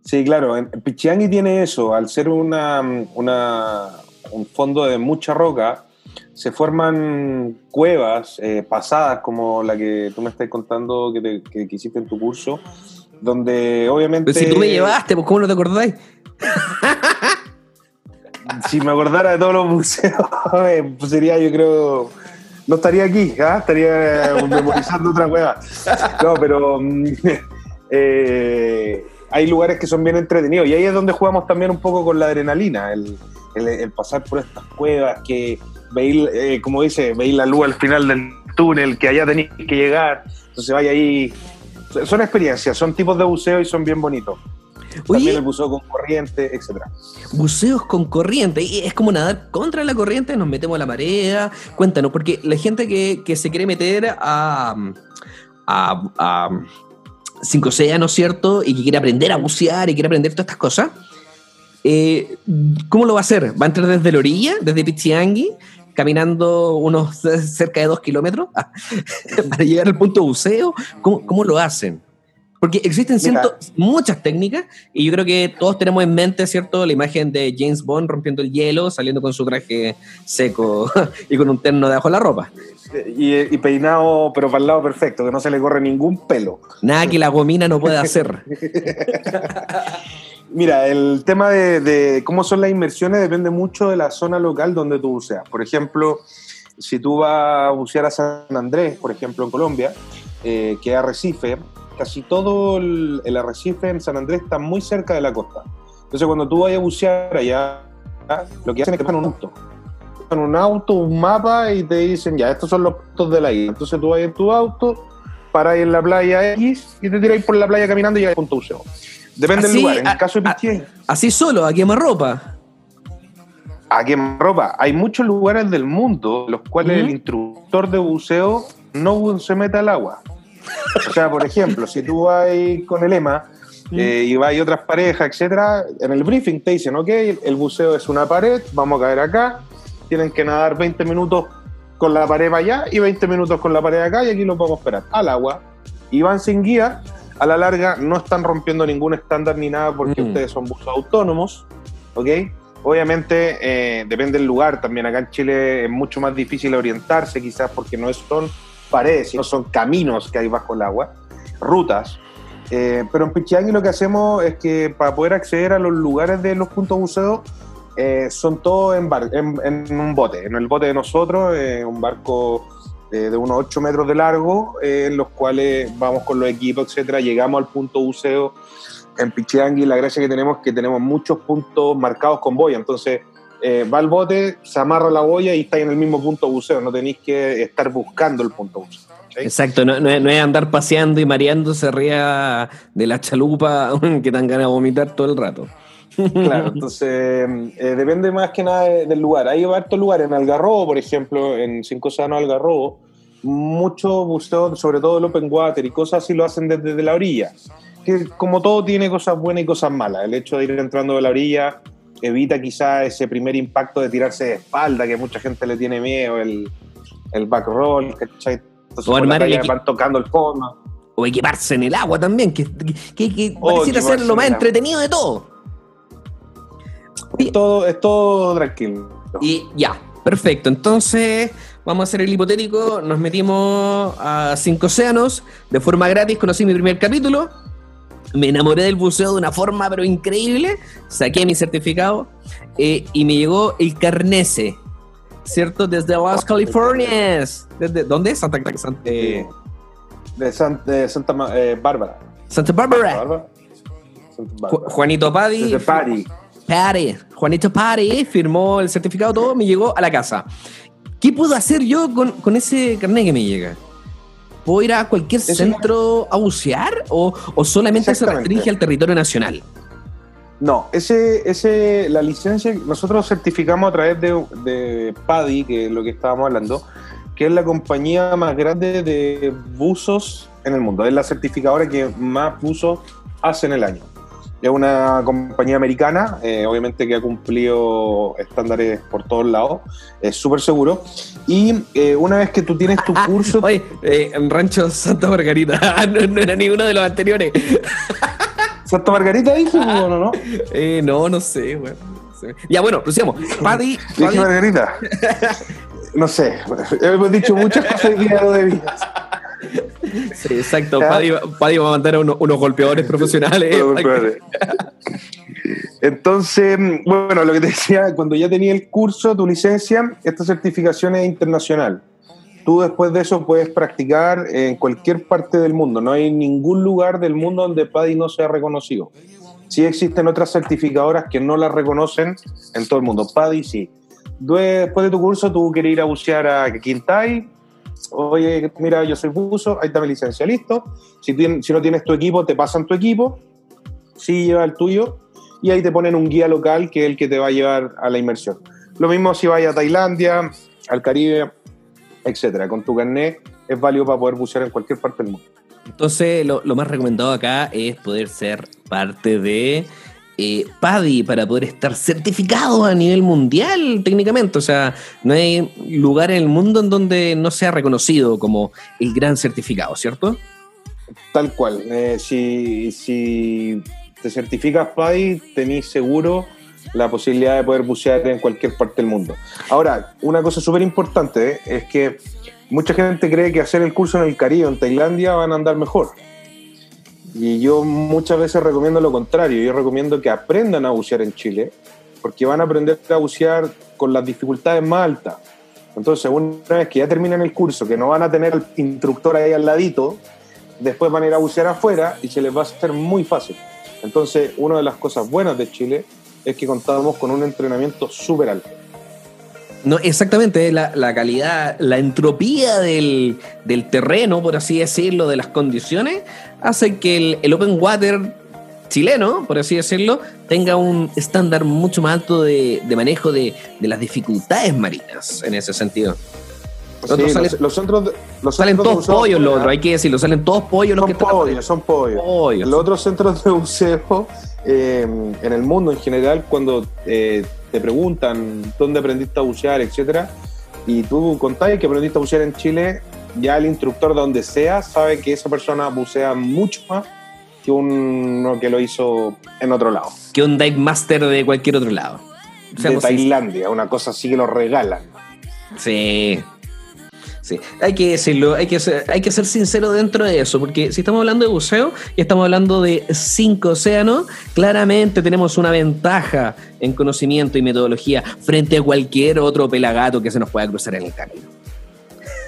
Sí, claro, Pichiangui tiene eso, al ser una, una, un fondo de mucha roca, se forman cuevas eh, pasadas como la que tú me estás contando que, te, que, hiciste en tu curso, donde obviamente... Pero si tú me llevaste, pues ¿cómo no te acordáis? si me acordara de todos los museos, eh, pues sería yo creo... No estaría aquí, ¿ah? estaría memorizando otra cueva. No, pero... Mm, eh, hay lugares que son bien entretenidos y ahí es donde jugamos también un poco con la adrenalina, el, el pasar por estas cuevas que veis, eh, como dice, veis la luz al final del túnel, que allá tenéis que llegar, entonces vaya ahí. Son experiencias, son tipos de buceo y son bien bonitos. También el buceo con corriente, etcétera. Buceos con corriente, y es como nadar contra la corriente, nos metemos a la marea. Cuéntanos, porque la gente que, se quiere meter a, a, a Cinco ¿no es cierto? Y que quiere aprender a bucear y quiere aprender todas estas cosas. Eh, ¿Cómo lo va a hacer? ¿Va a entrar desde la orilla, desde Pichiangui? Caminando unos cerca de dos kilómetros para llegar al punto de buceo? ¿Cómo, cómo lo hacen? Porque existen muchas técnicas y yo creo que todos tenemos en mente, ¿cierto? La imagen de James Bond rompiendo el hielo, saliendo con su traje seco y con un terno debajo de la ropa. Y, y, peinado, pero para el lado perfecto, que no se le corre ningún pelo. Nada que la gomina no pueda hacer. Mira, el tema de, cómo son las inmersiones depende mucho de la zona local donde tú buceas. Por ejemplo, si tú vas a bucear a San Andrés, por ejemplo, en Colombia, eh, que es Arrecife, casi todo el, arrecife en San Andrés está muy cerca de la costa. Entonces, cuando tú vayas a bucear allá, lo que hacen es que te un auto. Te un auto, un mapa y te dicen, ya, estos son los puntos de la isla. Entonces tú vas en tu auto, paras en la playa X y te tiras por la playa caminando y llegas al punto buceo. Depende del lugar. En el caso de Pichié. Así solo, a quemarropa. A quemarropa. Hay muchos lugares del mundo en los cuales el instructor de buceo no se mete al agua. O sea, por ejemplo, si tú vas con el EMA eh, y vas y otras parejas, etcétera, en el briefing te dicen, ok, el buceo es una pared, vamos a caer acá, tienen que nadar 20 minutos con la pared para allá y 20 minutos con la pared acá y aquí los vamos a esperar al agua. Y van sin guía a la larga no están rompiendo ningún estándar ni nada porque mm. ustedes son buzos autónomos, ¿ok? Obviamente eh, depende del lugar, también acá en Chile es mucho más difícil orientarse quizás porque no son paredes, sino son caminos que hay bajo el agua, rutas. Eh, pero en Pichiangui lo que hacemos es que para poder acceder a los lugares de los puntos buceo eh, son todos en, en, un bote, en el bote de nosotros, un barco de unos 8 metros de largo, eh, en los cuales vamos con los equipos, etcétera, llegamos al punto buceo en Pichiangui. La gracia que tenemos es que tenemos muchos puntos marcados con boya, entonces eh, va al bote, se amarra la boya y está en el mismo punto buceo, no tenéis que estar buscando el punto buceo. Exacto, no, es andar paseando y mareándose arriba de la chalupa que dan ganas de vomitar todo el rato. Claro, entonces eh, depende más que nada del lugar. Hay varios lugares, en Algarrobo, por ejemplo, en Cinco Océanos Algarrobo, muchos buceos, sobre todo el open water y cosas así, lo hacen desde, la orilla. que como todo tiene cosas buenas y cosas malas. El hecho de ir entrando de la orilla evita quizá ese primer impacto de tirarse de espalda, que mucha gente le tiene miedo, el, el back roll, ¿cachai? Entonces, O armar la el calle van tocando el fondo. O equiparse en el agua también, que, que, que Oh, pareciera ser lo más entretenido de todo. Es todo, es todo tranquilo. Y ya, perfecto. Entonces, vamos a hacer el hipotético. Nos metimos a cinco océanos de forma gratis. Conocí mi primer capítulo. Me enamoré del buceo de una forma, pero increíble. Saqué mi certificado eh, y me llegó el carnese, ¿cierto? Desde Las Californias. ¿Desde dónde? Santa, Santa, eh, De, San- de Santa eh, Bárbara. Santa Bárbara. Santa Bárbara. Juanito Paddy. Pari. Pare, Juanito Pare firmó el certificado, todo, me llegó a la casa. ¿Qué puedo hacer yo con, con ese carnet que me llega? ¿Puedo ir a cualquier centro a bucear o, o solamente se restringe al territorio nacional? No, ese, ese, la licencia nosotros certificamos a través de, de PADI, que es lo que estábamos hablando, que es la compañía más grande de buzos en el mundo. Es la certificadora que más buzos hace en el año. Es una compañía americana, eh, obviamente que ha cumplido estándares por todos lados, es súper seguro. Y eh, una vez que tú tienes tu Ah, curso, Oye, eh, Rancho Santa Margarita, no, no era ninguno de los anteriores. Santa Margarita dice, ¿o no, no? Eh, no, no sé, güey. no sé. Ya, bueno, prosigamos. Paddy, Dije Margarita. No sé, hemos dicho muchas cosas no debías. Sí, exacto. Paddy, Paddy va a mandar a uno- unos golpeadores profesionales. Entonces, bueno, lo que te decía, cuando ya tenía el curso, tu licencia, esta certificación es internacional. Tú después de eso puedes practicar en cualquier parte del mundo. No hay ningún lugar del mundo donde PADI no sea reconocido. Sí existen otras certificadoras que no las reconocen en todo el mundo. PADI sí. Después de tu curso, tú quieres ir a bucear a Quintay. Oye, mira, yo soy buzo, ahí está mi licencia, listo. Si, no tienes tu equipo, te pasan tu equipo. Sí, lleva el tuyo. Y ahí te ponen un guía local que es el que te va a llevar a la inmersión. Lo mismo si vas a Tailandia, al Caribe, etcétera. Con tu carnet es válido para poder bucear en cualquier parte del mundo. Entonces, lo más recomendado acá es poder ser parte de eh, PADI para poder estar certificado a nivel mundial técnicamente. O sea, no hay lugar en el mundo en donde no sea reconocido como el gran certificado, ¿cierto? Tal cual. Eh, si, si te certificas PADI, tenés seguro la posibilidad de poder bucear en cualquier parte del mundo. Ahora, una cosa súper importante es que mucha gente cree que hacer el curso en el Caribe, en Tailandia, van a andar mejor. Y yo muchas veces recomiendo lo contrario. Yo recomiendo que aprendan a bucear en Chile, porque van a aprender a bucear con las dificultades más altas. Entonces, una vez que ya terminan el curso, que no van a tener al instructor ahí al ladito, después van a ir a bucear afuera y se les va a hacer muy fácil. Entonces, una de las cosas buenas de Chile es que contamos con un entrenamiento súper alto. No, exactamente, la, la calidad, la entropía del, del terreno, por así decirlo, de las condiciones, hace que el, el open water chileno, por así decirlo, tenga un estándar mucho más alto de, de manejo de, de las dificultades marinas en ese sentido. Sí, Otros salen- los, los centros de- los Salen centros todos pollos los otros, hay que decirlo, salen todos pollos los que Son están pollos, son pollos. Pollos. Los otros centros de buceo eh, en el mundo en general, cuando eh, te preguntan dónde aprendiste a bucear, etcétera, y tú contás que aprendiste a bucear en Chile, ya el instructor de donde sea sabe que esa persona bucea mucho más que uno que lo hizo en otro lado. Que un dive master de cualquier otro lado. De Tailandia, una cosa así que lo regalan. Sí. Sí, hay que decirlo, hay que, ser, hay que ser sincero dentro de eso, porque si estamos hablando de buceo y estamos hablando de cinco océanos, claramente tenemos una ventaja en conocimiento y metodología frente a cualquier otro pelagato que se nos pueda cruzar en el camino.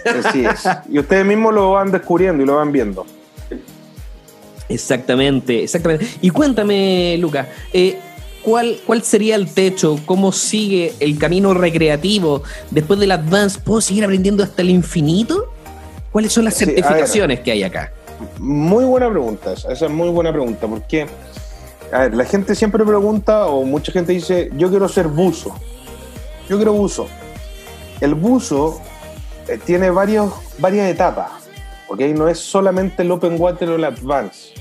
Así es. Y ustedes mismos lo van descubriendo y lo van viendo. Exactamente, exactamente. Y cuéntame, Luca, eh, ¿cuál, ¿cuál sería el techo? ¿Cómo sigue el camino recreativo después del Advance? ¿Puedo seguir aprendiendo hasta el infinito? ¿Cuáles son las Sí, a ver. certificaciones que hay acá? Muy buena pregunta, esa, esa es muy buena pregunta, porque, a ver, la gente siempre pregunta, o mucha gente dice, yo quiero ser buzo, yo quiero buzo. El buzo eh, tiene varios, varias etapas, ¿ok? No es solamente el Open Water o el Advance.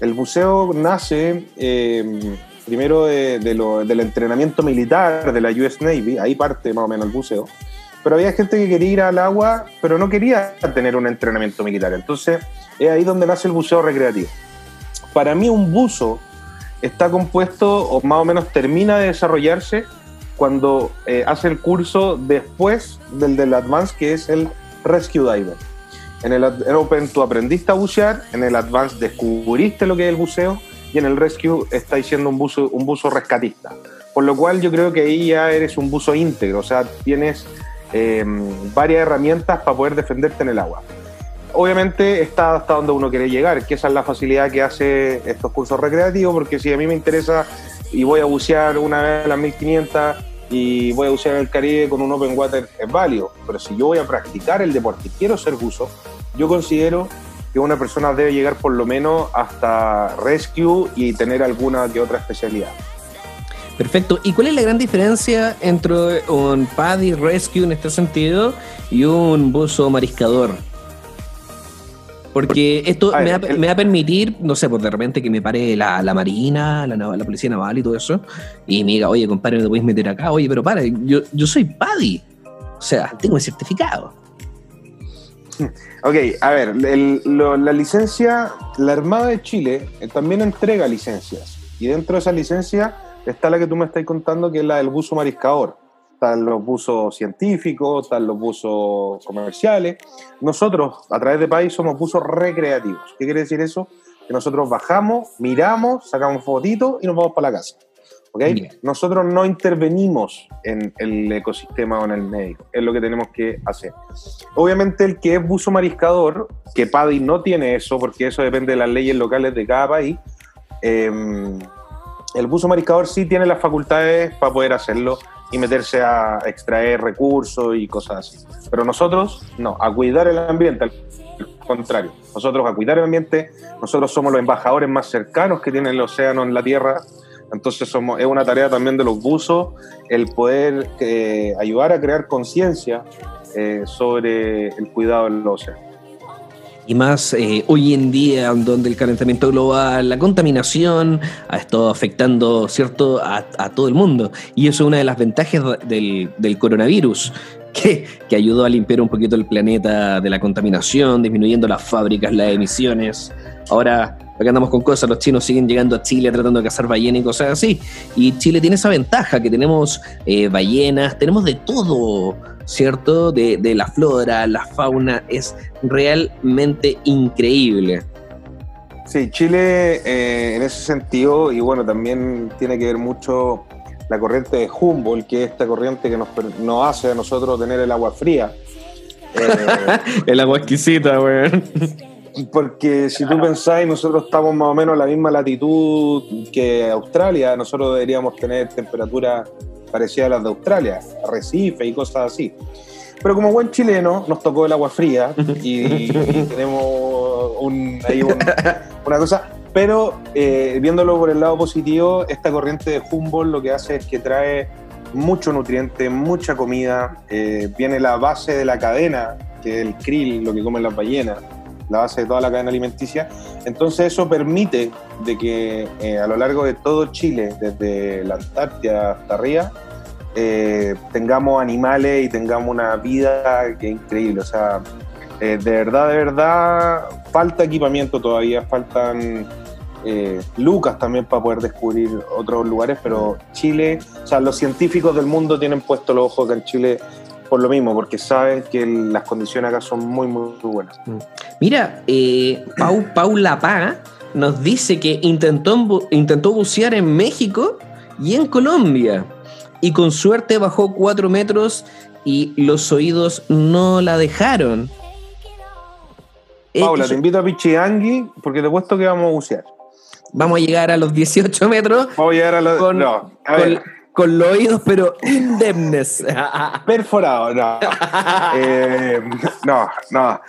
El buceo nace eh, primero del entrenamiento militar de la US Navy, ahí parte más o menos el buceo, pero había gente que quería ir al agua, pero no quería tener un entrenamiento militar. Entonces es ahí donde nace el buceo recreativo. Para mí un buzo está compuesto o más o menos termina de desarrollarse cuando eh, hace el curso después del del Advance, que es el Rescue Diver. En el Open tú aprendiste a bucear, en el Advance descubriste lo que es el buceo y en el Rescue estás siendo un buzo, un buzo rescatista. Por lo cual yo creo que ahí ya eres un buzo íntegro, o sea, tienes eh, varias herramientas para poder defenderte en el agua. Obviamente está hasta donde uno quiere llegar, que esa es la facilidad que hace estos cursos recreativos, porque si a mí me interesa y voy a bucear una vez a las 1500 y voy a bucear en el Caribe con un open water es válido, pero si yo voy a practicar el deporte y quiero ser buzo, yo considero que una persona debe llegar por lo menos hasta rescue y tener alguna que otra especialidad. Perfecto. ¿Y cuál es la gran diferencia entre un paddy rescue en este sentido y un buzo mariscador? Porque esto me, va, a permitir, no sé, pues de repente que me pare la, Marina, la, la, Policía Naval y todo eso, y me diga, oye, compadre, ¿me puedes meter acá? Oye, pero para, yo, yo soy PADI. O sea, tengo el certificado. Ok, a ver, la licencia, la Armada de Chile eh, también entrega licencias. Y dentro de esa licencia está la que tú me estás contando, que es la del buzo mariscador están los buzos científicos, están los buzos comerciales. Nosotros, a través de País, somos buzos recreativos. ¿Qué quiere decir eso? Que nosotros bajamos, miramos, sacamos fotitos y nos vamos para la casa. ¿Okay? Nosotros no intervenimos en el ecosistema o en el medio, es lo que tenemos que hacer. Obviamente el que es buzo mariscador, que PADI no tiene eso, porque eso depende de las leyes locales de cada país, em, el buzo mariscador sí tiene las facultades para poder hacerlo y meterse a extraer recursos y cosas así. Pero nosotros, no, a cuidar el ambiente, al contrario. Nosotros a cuidar el ambiente, nosotros somos los embajadores más cercanos que tiene el océano en la Tierra. Entonces somos, es una tarea también de los buzos el poder eh, ayudar a crear conciencia eh, sobre el cuidado del océano. Y más eh, hoy en día donde el calentamiento global, la contaminación ha estado afectando cierto a, todo el mundo. Y eso es una de las ventajas del, del coronavirus. Que, que, ayudó a limpiar un poquito el planeta de la contaminación, disminuyendo las fábricas, las emisiones. Ahora, acá andamos con cosas, los chinos siguen llegando a Chile tratando de cazar ballenas y cosas así. Y Chile tiene esa ventaja, que tenemos eh, ballenas, tenemos de todo ¿cierto? De, la flora, la fauna, es realmente increíble. Sí, Chile eh, en ese sentido, y bueno, también tiene que ver mucho la corriente de Humboldt, que es esta corriente que nos, nos hace a nosotros tener el agua fría. el agua exquisita, güey. Porque si tú pensáis, nosotros estamos más o menos a la misma latitud que Australia, nosotros deberíamos tener temperatura parecida a las de Australia, Recife y cosas así. Pero como buen chileno, nos tocó el agua fría y, tenemos ahí una cosa. Pero eh, viéndolo por el lado positivo, esta corriente de Humboldt lo que hace es que trae mucho nutriente, mucha comida. Eh, viene la base de la cadena, que es el krill, lo que comen las ballenas, la base de toda la cadena alimenticia. Entonces eso permite de que eh, a lo largo de todo Chile, desde la Antártida hasta arriba, eh, tengamos animales y tengamos una vida que es increíble. O sea, de verdad, de verdad, falta equipamiento todavía, faltan lucas también para poder descubrir otros lugares, pero Chile, o sea, los científicos del mundo tienen puesto los ojos en Chile por lo mismo, porque saben que las condiciones acá son muy, muy, buenas. Mm. Mira, eh, Pau, Paula Pa nos dice que intentó, intentó bucear en México y en Colombia. Y con suerte bajó cuatro metros y los oídos no la dejaron. Paula, te invito a Pichiangui porque te he puesto que vamos a bucear. Vamos a llegar a los 18 metros. Vamos a llegar a los. no, a ver con los oídos, pero indemnes. Perforado, no. Eh, no, no.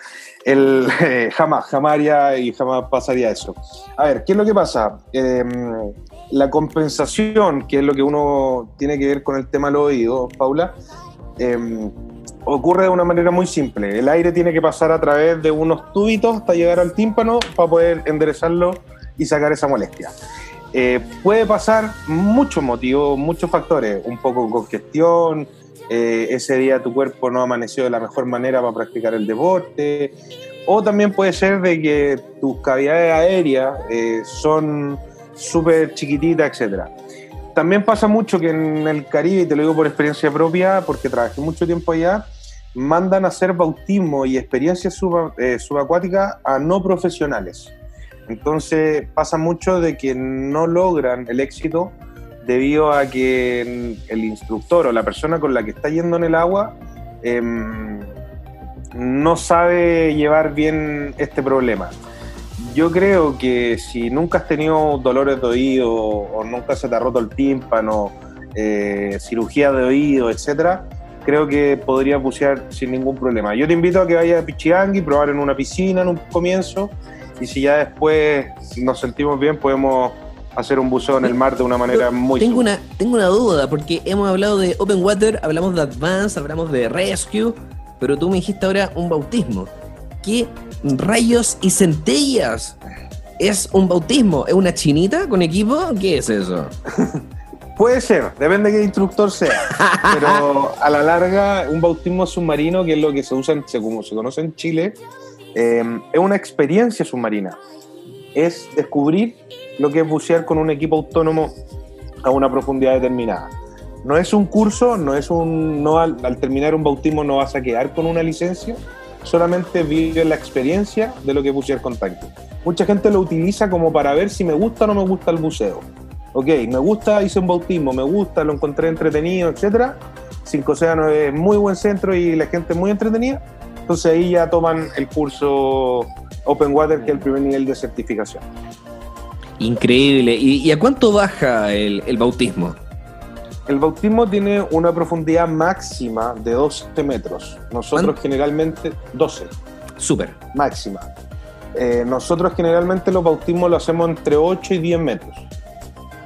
El, eh, jamás, jamás haría y jamás pasaría eso. A ver, ¿qué es lo que pasa? Em, la compensación, que es lo que uno tiene que ver con el tema de los oídos, Paula, em, ocurre de una manera muy simple. El aire tiene que pasar a través de unos tubitos hasta llegar al tímpano para poder enderezarlo y sacar esa molestia. Eh, puede pasar muchos motivos, muchos factores, un poco congestión, eh, ese día tu cuerpo no amaneció de la mejor manera para practicar el deporte, o también puede ser de que tus cavidades aéreas eh, son súper chiquititas, etc. También pasa mucho que en el Caribe, y te lo digo por experiencia propia, porque trabajé mucho tiempo allá, mandan a hacer bautismo y experiencias subacuáticas a no profesionales. Entonces pasa mucho de que no logran el éxito debido a que el instructor o la persona con la que está yendo en el agua em, no sabe llevar bien este problema. Yo creo que si nunca has tenido dolores de oído o nunca se te ha roto el tímpano, eh, cirugía de oído, etcétera, creo que podría bucear sin ningún problema. Yo te invito a que vayas a Pichiangui, probar en una piscina en un comienzo y si ya después nos sentimos bien, podemos hacer un buceo en el mar de una manera muy tengo una Tengo una duda, porque hemos hablado de Open Water, hablamos de Advance, hablamos de Rescue, pero tú me dijiste ahora un bautismo. ¿Qué rayos y centellas es un bautismo? ¿Es una chinita con equipo? ¿Qué es eso? Puede ser, depende de qué instructor sea. pero a la larga, un bautismo submarino, que es lo que se usa, como se conoce en Chile, Em, es una experiencia submarina. Es descubrir lo que es bucear con un equipo autónomo a una profundidad determinada. No es un curso, no es un. No al, terminar un bautismo no vas a quedar con una licencia, solamente vives la experiencia de lo que es bucear con tanque. Mucha gente lo utiliza como para ver si me gusta o no me gusta el buceo. Ok, me gusta, hice un bautismo, me gusta, lo encontré entretenido, etc. Cinco Océanos es muy buen centro y la gente es muy entretenida entonces ahí ya toman el curso Open Water, que es el primer nivel de certificación. Increíble. ¿Y, a cuánto baja el, bautismo? El bautismo tiene una profundidad máxima de 12 metros. Nosotros generalmente 12. Súper. Máxima. Eh, nosotros generalmente los bautismos lo hacemos entre 8 y 10 metros.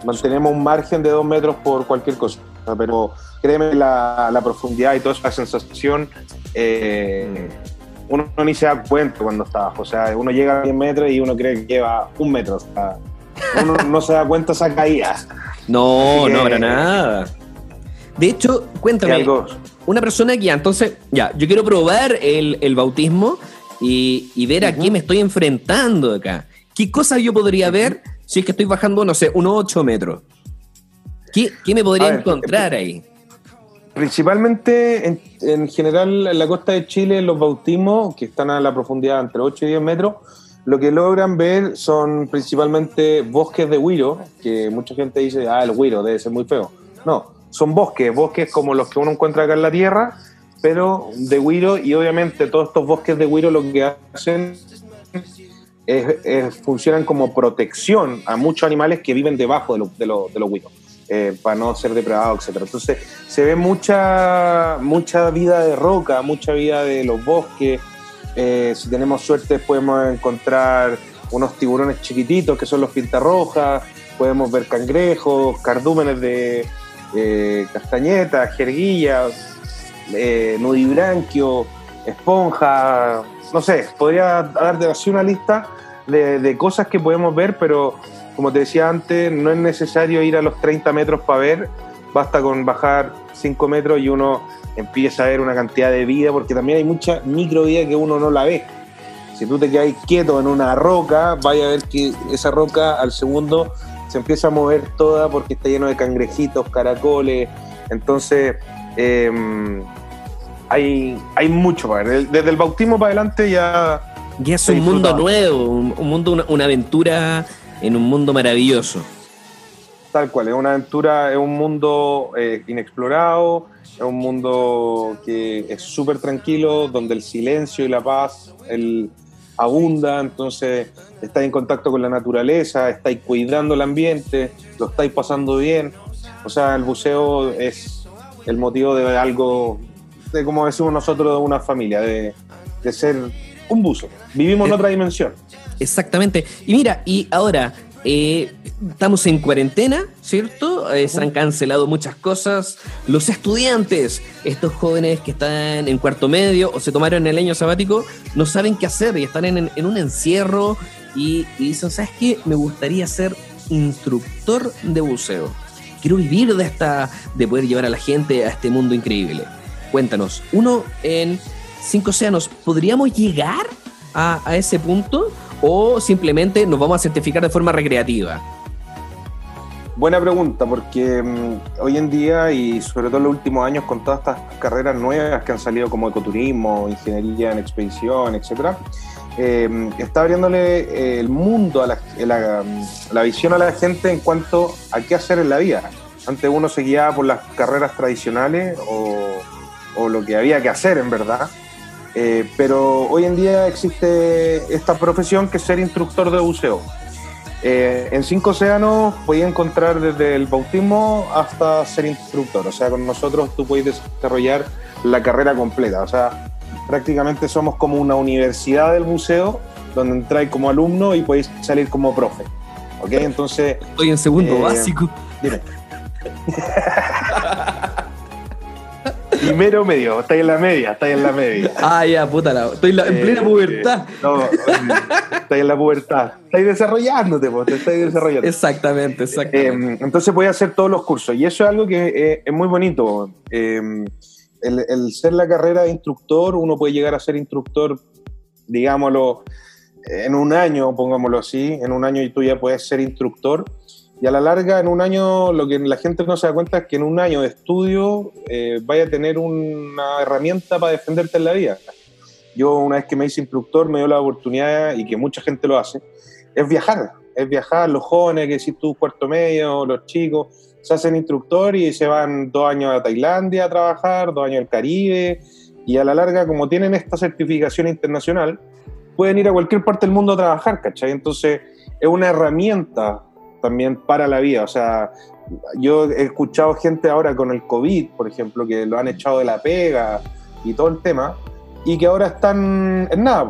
Mantenemos un margen de 2 metros por cualquier cosa. Pero créeme, la, la profundidad y toda esa sensación eh, uno ni se da cuenta cuando está abajo. O sea, uno llega a 10 metros y uno cree que lleva un metro. uno no se da cuenta esa caída. No, no habrá nada. De hecho, cuéntame, una persona que entonces, ya, yo quiero probar el, bautismo y, ver a qué me estoy enfrentando acá. ¿Qué cosas yo podría ver si es que estoy bajando, no sé, unos 8 metros? ¿Qué, me podría encontrar ahí? Principalmente, en, general, en la costa de Chile, los bautismos, que están a la profundidad entre 8 y 10 metros, lo que logran ver son principalmente bosques de huiro, que mucha gente dice, ah, el huiro debe ser muy feo. No, son bosques, bosques como los que uno encuentra acá en la tierra, pero de huiro, y obviamente todos estos bosques de huiro lo que hacen es, funcionan como protección a muchos animales que viven debajo de, de, de los huiros. Eh, para no ser depredado, etc. Entonces se ve mucha, mucha vida de roca, mucha vida de los bosques. Eh, si tenemos suerte podemos encontrar unos tiburones chiquititos que son los pintarrojas, podemos ver cangrejos, cardúmenes de eh, castañeta, jerguilla, nudibranquio, esponja, no sé, podría darte así una lista de, de cosas que podemos ver, pero como te decía antes, no es necesario ir a los 30 metros para ver, basta con bajar 5 metros y uno empieza a ver una cantidad de vida, porque también hay mucha microvida que uno no la ve. Si tú te quedas quieto en una roca, vaya a ver que esa roca al segundo se empieza a mover toda porque está lleno de cangrejitos, caracoles. Entonces, em, hay, hay mucho para ver. Desde el bautismo para adelante ya. Ya es un mundo nuevo, un, mundo, una aventura en un mundo maravilloso. Tal cual, es una aventura, es un mundo eh, inexplorado, es un mundo que es súper tranquilo, donde el silencio y la paz el, abunda, entonces estáis en contacto con la naturaleza, estáis cuidando el ambiente, lo estáis pasando bien. O sea, el buceo es el motivo de algo, de como decimos nosotros, de una familia, de, de ser un buzo. Vivimos en eh, otra dimensión. Exactamente. Y mira, y ahora, eh, estamos en cuarentena, ¿cierto? Eh, se han cancelado muchas cosas. Los estudiantes, estos jóvenes que están en cuarto medio o se tomaron el año sabático, no saben qué hacer y están en, un encierro y, y dicen, ¿sabes qué? Me gustaría ser instructor de buceo. Quiero vivir de esta, de poder llevar a la gente a este mundo increíble. Cuéntanos, uno en cinco océanos, ¿podríamos llegar a, ese punto o simplemente nos vamos a certificar de forma recreativa? Buena pregunta, porque mm, hoy en día y sobre todo en los últimos años con todas estas carreras nuevas que han salido como ecoturismo, ingeniería en expedición, etcétera, eh, está abriéndole eh, el mundo, a la, la, la, visión a la gente en cuanto a qué hacer en la vida. Antes uno se guiaba por las carreras tradicionales o lo que había que hacer en verdad, eh, pero hoy en día existe esta profesión que es ser instructor de buceo. Eh, en Cinco Océanos podéis encontrar desde el bautismo hasta ser instructor. O sea, con nosotros tú puedes desarrollar la carrera completa. O sea, prácticamente somos como una universidad del buceo donde entráis como alumno y podéis salir como profe. ¿Ok? Entonces. Estoy en segundo eh, básico. Dime. Primero medio, estáis en la media, estáis en la media. Ah, ya, puta, la, estoy en, la, en plena eh, pubertad. no, estáis en la pubertad. Estáis desarrollándote, pues, te estáis desarrollando. Exactamente, exactamente. Eh, entonces voy a hacer todos los cursos y eso es algo que eh, es muy bonito. El, el, ser la carrera de instructor, uno puede llegar a ser instructor, digámoslo, en un año, pongámoslo así, en un año y tú ya puedes ser instructor y a la larga, en un año, lo que la gente no se da cuenta es que en un año de estudio eh, vaya a tener una herramienta para defenderte en la vida. Yo una vez que me hice instructor me dio la oportunidad, y que mucha gente lo hace, es viajar. Es viajar, los jóvenes, que decís tú, cuarto medio, los chicos, se hacen instructor y se van dos años a Tailandia a trabajar, dos años al Caribe, y a la larga, como tienen esta certificación internacional, pueden ir a cualquier parte del mundo a trabajar, ¿cachai? Entonces, es una herramienta también para la vida. O sea, yo he escuchado gente ahora con el COVID, por ejemplo, que lo han echado de la pega y todo el tema, y que ahora están en nada,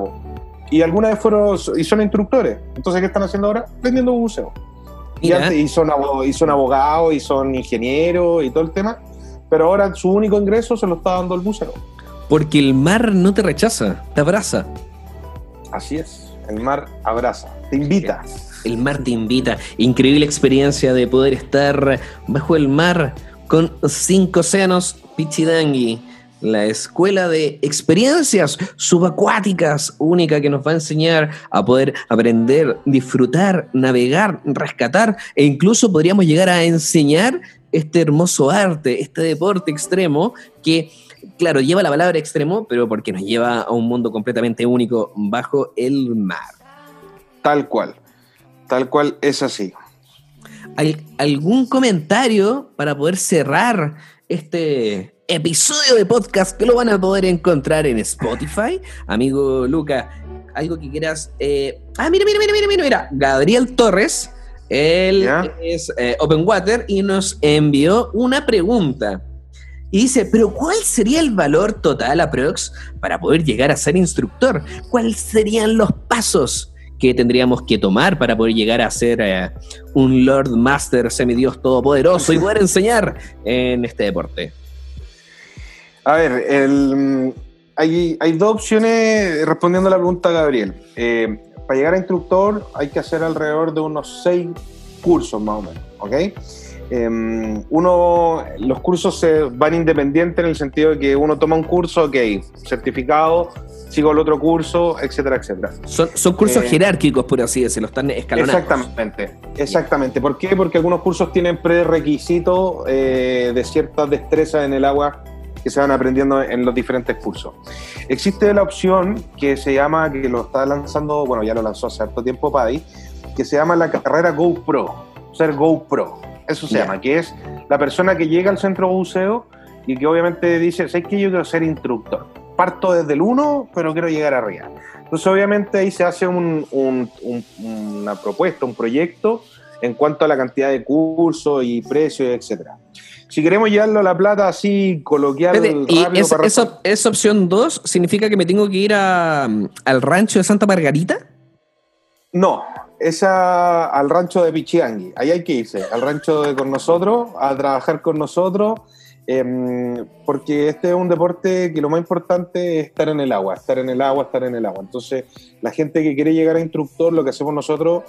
y alguna vez fueron y son instructores. Entonces, ¿qué están haciendo ahora? Vendiendo buceo. Y, antes, y, son, y son abogados, y son ingenieros, y todo el tema, pero ahora su único ingreso se lo está dando el buceo. Porque el mar no te rechaza, te abraza. Así es, el mar abraza, te invita el mar te invita. Increíble experiencia de poder estar bajo el mar con cinco océanos Pichidangui, la escuela de experiencias subacuáticas única que nos va a enseñar a poder aprender, disfrutar, navegar, rescatar e incluso podríamos llegar a enseñar este hermoso arte, este deporte extremo que claro, lleva la palabra extremo, pero porque nos lleva a un mundo completamente único bajo el mar. Tal cual. Tal cual es así. ¿Hay algún comentario para poder cerrar este episodio de podcast que lo van a poder encontrar en Spotify? Amigo Luca, algo que quieras. Eh... Ah, mira, mira, mira, mira, mira, mira. Gabriel Torres, él es eh, Open Water y nos envió una pregunta. Y dice, pero ¿cuál sería el valor total aprox para poder llegar a ser instructor? ¿Cuáles serían los pasos? Que tendríamos que tomar para poder llegar a ser eh, un Lord Master semidios todopoderoso y poder enseñar en este deporte? A ver, el, hay, dos opciones respondiendo a la pregunta Gabriel. Eh, para llegar a instructor hay que hacer alrededor de unos seis cursos más o menos, ¿ok? Eh, uno, los cursos se van independientes en el sentido de que uno toma un curso, ok, certificado, sigo el otro curso, etcétera, etcétera. Son, son cursos eh, jerárquicos, por así decirlo, están escalonados. Exactamente, exactamente. ¿Por qué? Porque algunos cursos tienen prerequisitos eh, de ciertas destrezas en el agua que se van aprendiendo en los diferentes cursos. Existe la opción que se llama, que lo está lanzando, bueno, ya lo lanzó hace harto tiempo Paddy, que se llama la carrera GoPro, ser GoPro, eso se llama, que es la persona que llega al centro buceo y que obviamente dice, ¿sabes que yo quiero ser instructor? parto desde el 1, pero quiero llegar arriba. Entonces, obviamente, ahí se hace un, un, una propuesta, un proyecto en cuanto a la cantidad de cursos y precios, etcétera. Si queremos llevarlo a la plata así, coloquial, ¿Y rápido esa, esa, opción 2 significa que me tengo que ir a, al rancho de Santa Margarita? No, esa al rancho de Pichiangui. Ahí hay que irse, al rancho de con nosotros, a trabajar con nosotros Em, porque este es un deporte que lo más importante es estar en el agua, estar en el agua, estar en el agua. Entonces, la gente que quiere llegar a instructor, lo que hacemos nosotros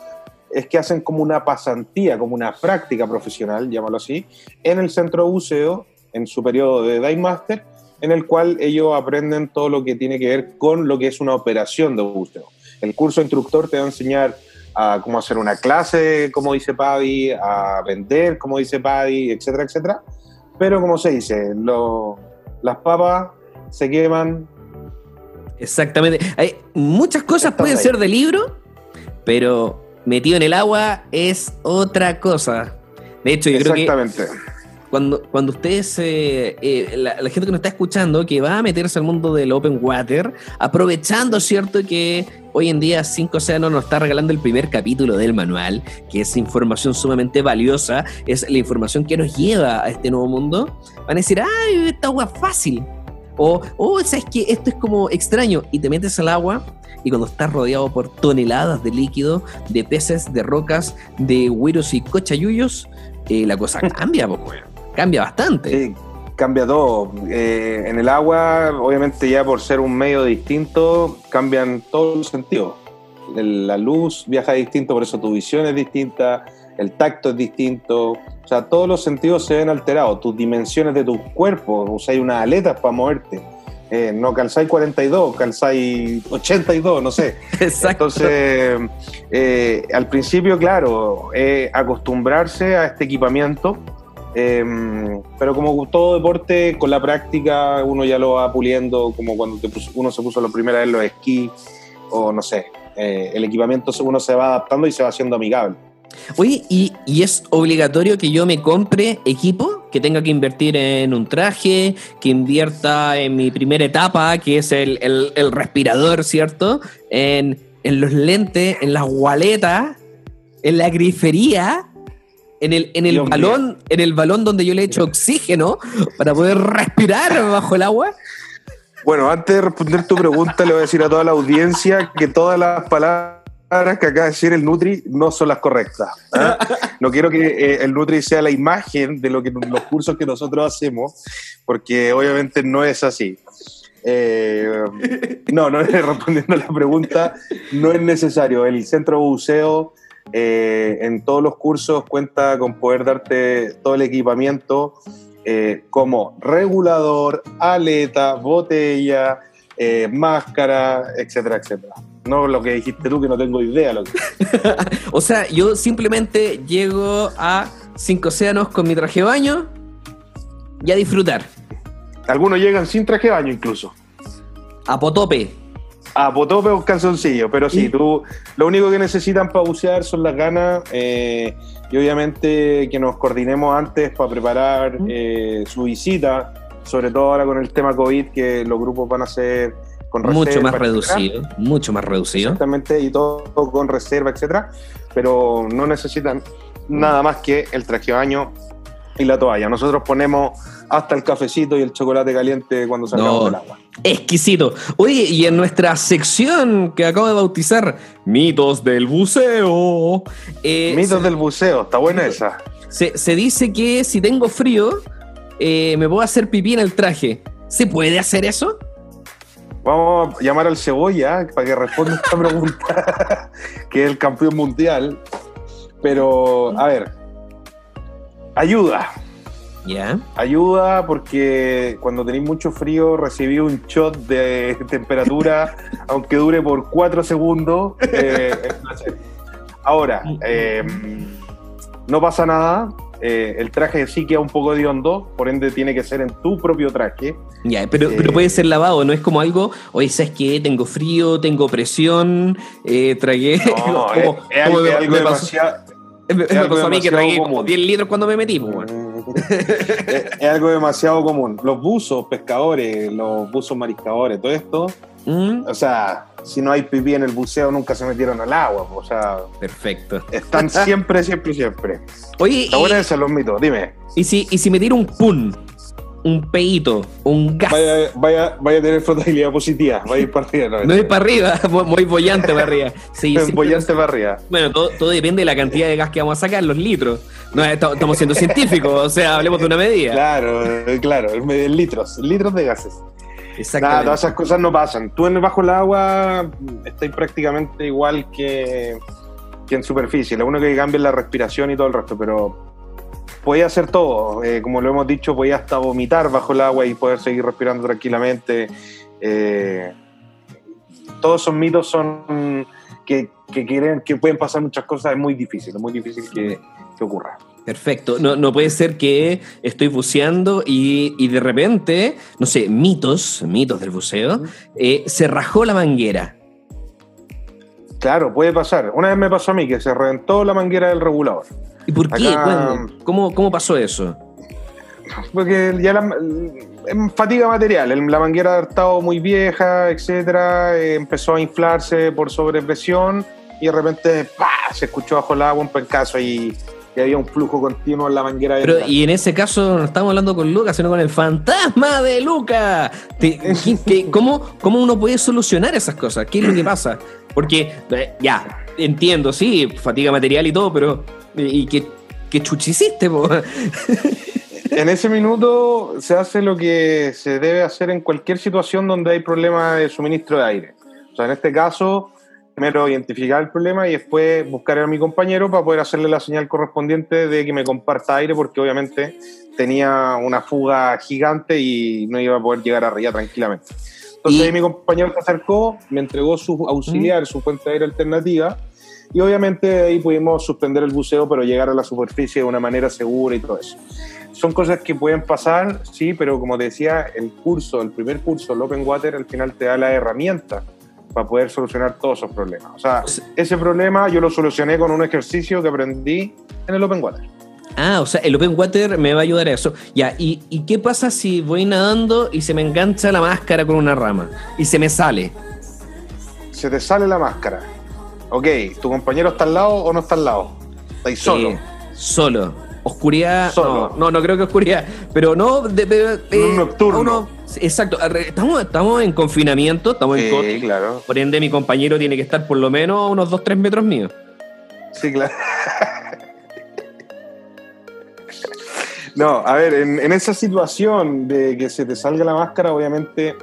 es que hacen como una pasantía, como una práctica profesional, llámalo así, en el centro de buceo, en su periodo de Dive Master, en el cual ellos aprenden todo lo que tiene que ver con lo que es una operación de buceo. El curso instructor te va a enseñar a cómo hacer una clase, como dice Paddy, a vender, como dice Paddy, etcétera, etcétera pero como se dice, las papas se queman. Exactamente. Hay muchas cosas pueden ser de libro, pero metido en el agua es otra cosa. De hecho, yo creo que cuando, cuando ustedes, eh, eh, la, gente que nos está escuchando, que va a meterse al mundo del open water, aprovechando, ¿cierto? Que hoy en día 5 Océanos nos está regalando el primer capítulo del manual, que es información sumamente valiosa, es la información que nos lleva a este nuevo mundo, van a decir, ¡ay, esta agua fácil! O, oh, ¿sabes qué? Esto es como extraño. Y te metes al agua y cuando estás rodeado por toneladas de líquido, de peces, de rocas, de güiros y cochayuyos, eh, la cosa cambia, pues, Cambia bastante. Sí, cambia todo. Eh, en el agua, obviamente ya por ser un medio distinto, cambian todos los sentidos. La luz viaja distinto, por eso tu visión es distinta, el tacto es distinto, o sea, todos los sentidos se ven alterados, tus dimensiones de tu cuerpo, usáis unas aletas para moverte. Eh, no calzáis 42, calzáis 82, no sé. Exacto. Entonces, eh, al principio, claro, acostumbrarse a este equipamiento Em, pero como todo deporte, con la práctica uno ya lo va puliendo, como cuando uno se puso la primera vez los esquí, o no sé, eh, el equipamiento uno se va adaptando y se va haciendo amigable. Oye, ¿y, es obligatorio que yo me compre equipo? Que tenga que invertir en un traje, que invierta en mi primera etapa, que es el, el, respirador, ¿cierto? En, en los lentes, en las gualetas, en la grifería en el, en el balón, en el balón donde yo le echo oxígeno para poder respirar bajo el agua. Bueno, antes de responder tu pregunta, le voy a decir a toda la audiencia que todas las palabras que acaba de decir el Nutri no son las correctas. ¿ah? No quiero que eh, el Nutri sea la imagen de lo que los cursos que nosotros hacemos, porque obviamente no es así. Eh, no, no respondiendo a la pregunta, no es necesario. El centro buceo eh, en todos los cursos cuenta con poder darte todo el equipamiento eh, como regulador, aleta, botella, eh, máscara, etcétera, etcétera. No lo que dijiste tú, que no tengo idea. Lo que... o sea, yo simplemente llego a Cinco Océanos con mi traje de baño y a disfrutar. Algunos llegan sin traje de baño incluso. A Potope. A potope o calzoncillo, pero sí, tú lo único que necesitan para bucear son las ganas eh, y obviamente que nos coordinemos antes para preparar eh, su visita, sobre todo ahora con el tema COVID que los grupos van a hacer con reserva. Mucho más reducido, mucho más reducido. Exactamente, y todo con reserva, etcétera, pero no necesitan nada más que el traje de baño y la toalla. Nosotros ponemos hasta el cafecito y el chocolate caliente cuando salgamos del agua. Exquisito. Oye, y en nuestra sección que acabo de bautizar, Mitos del Buceo. Eh, Mitos del Buceo, está buena esa. Se, dice que si tengo frío, eh, me puedo hacer pipí en el traje. ¿Se puede hacer eso? Vamos a llamar al Cebolla para que responda esta pregunta, que es el campeón mundial. Pero, a ver, ayuda. ¿Ya? Ayuda porque cuando tenéis mucho frío recibí un shot de temperatura, aunque dure por cuatro segundos. Eh, Ahora, em, no pasa nada. Eh, el traje sí queda un poco de hondo, por ende tiene que ser en tu propio traje. Ya, pero, pero puede ser lavado, no es como algo, oye, ¿sabes qué? Tengo frío, tengo presión, eh, tragué. No, es, algo, demasiado me, pasó a mí que tragué como 10 litros cuando me metí, pues, es, algo demasiado común. Los buzos, pescadores, los buzos mariscadores, todo esto. Mm. O sea, si no hay pipí en el buceo, nunca se metieron al agua. O sea, perfecto. Están siempre, siempre, siempre. Oye, Está buena esa, los mitos, dime. ¿Y si, y si me tiro un pun? Un peito, un gas. Vaya, vaya, vaya a tener flotabilidad positiva, vaya a ir para arriba. No, ir para arriba, muy bollante para arriba. Sí, bollante para arriba. Bueno, todo, todo, depende de la cantidad de gas que vamos a sacar, los litros. No, estamos siendo científicos, o sea, hablemos de una medida. Claro, claro, litros, litros de gases. Nada, todas esas cosas no pasan. Tú en bajo el agua estás prácticamente igual que, que en superficie. Lo único que cambia es la respiración y todo el resto, pero podía hacer todo. Eh, como lo hemos dicho, podía hasta vomitar bajo el agua y poder seguir respirando tranquilamente. Eh, todos esos mitos son que, quieren, que pueden pasar muchas cosas. Es muy difícil, es muy difícil que, ocurra. Perfecto. No, no, puede ser que estoy buceando y, y, de repente, no sé, mitos, mitos del buceo, eh, se rajó la manguera. Claro, puede pasar. Una vez me pasó a mí que se reventó la manguera del regulador. ¿Y por qué? ¿Cómo, ¿Cómo pasó eso? Porque ya la, fatiga material, la manguera ha estado muy vieja, etcétera, empezó a inflarse por sobrepresión y de repente se escuchó bajo el agua un pencazo y, y, había un flujo continuo en la manguera. Pero, y en ese caso no estamos hablando con Lucas, sino con el fantasma de Lucas. ¿cómo, ¿Cómo uno puede solucionar esas cosas? ¿Qué es lo que pasa? Porque, eh, ya, entiendo, sí, fatiga material y todo, pero ¿y qué, qué chuchiciste, En ese minuto se hace lo que se debe hacer en cualquier situación donde hay problema de suministro de aire. O sea, en este caso, primero identificar el problema y después buscar a mi compañero para poder hacerle la señal correspondiente de que me comparta aire, porque obviamente tenía una fuga gigante y no iba a poder llegar arriba tranquilamente. Entonces mi compañero se acercó, me entregó su auxiliar, su fuente de aire alternativa, y obviamente ahí pudimos suspender el buceo, pero llegar a la superficie de una manera segura y todo eso. Son cosas que pueden pasar, sí, pero como decía, el curso, el primer curso, el Open Water, al final te da la herramienta para poder solucionar todos esos problemas. O sea, ese problema yo lo solucioné con un ejercicio que aprendí en el Open Water. Ah, o sea, el open water me va a ayudar a eso. Ya, ¿y, qué pasa si voy nadando y se me engancha la máscara con una rama y se me sale? Se te sale la máscara. Ok, ¿tu compañero está al lado o no está al lado? ¿Estáis solo? solo. Oscuridad. Solo. No, no, creo que oscuridad. Pero no. De, un nocturno. exacto. Estamos, estamos en confinamiento, estamos en sí, claro. Por ende, mi compañero tiene que estar por lo menos a unos 2-3 metros míos. Sí, claro. No, a ver, en, esa situación de que se te salga la máscara, obviamente,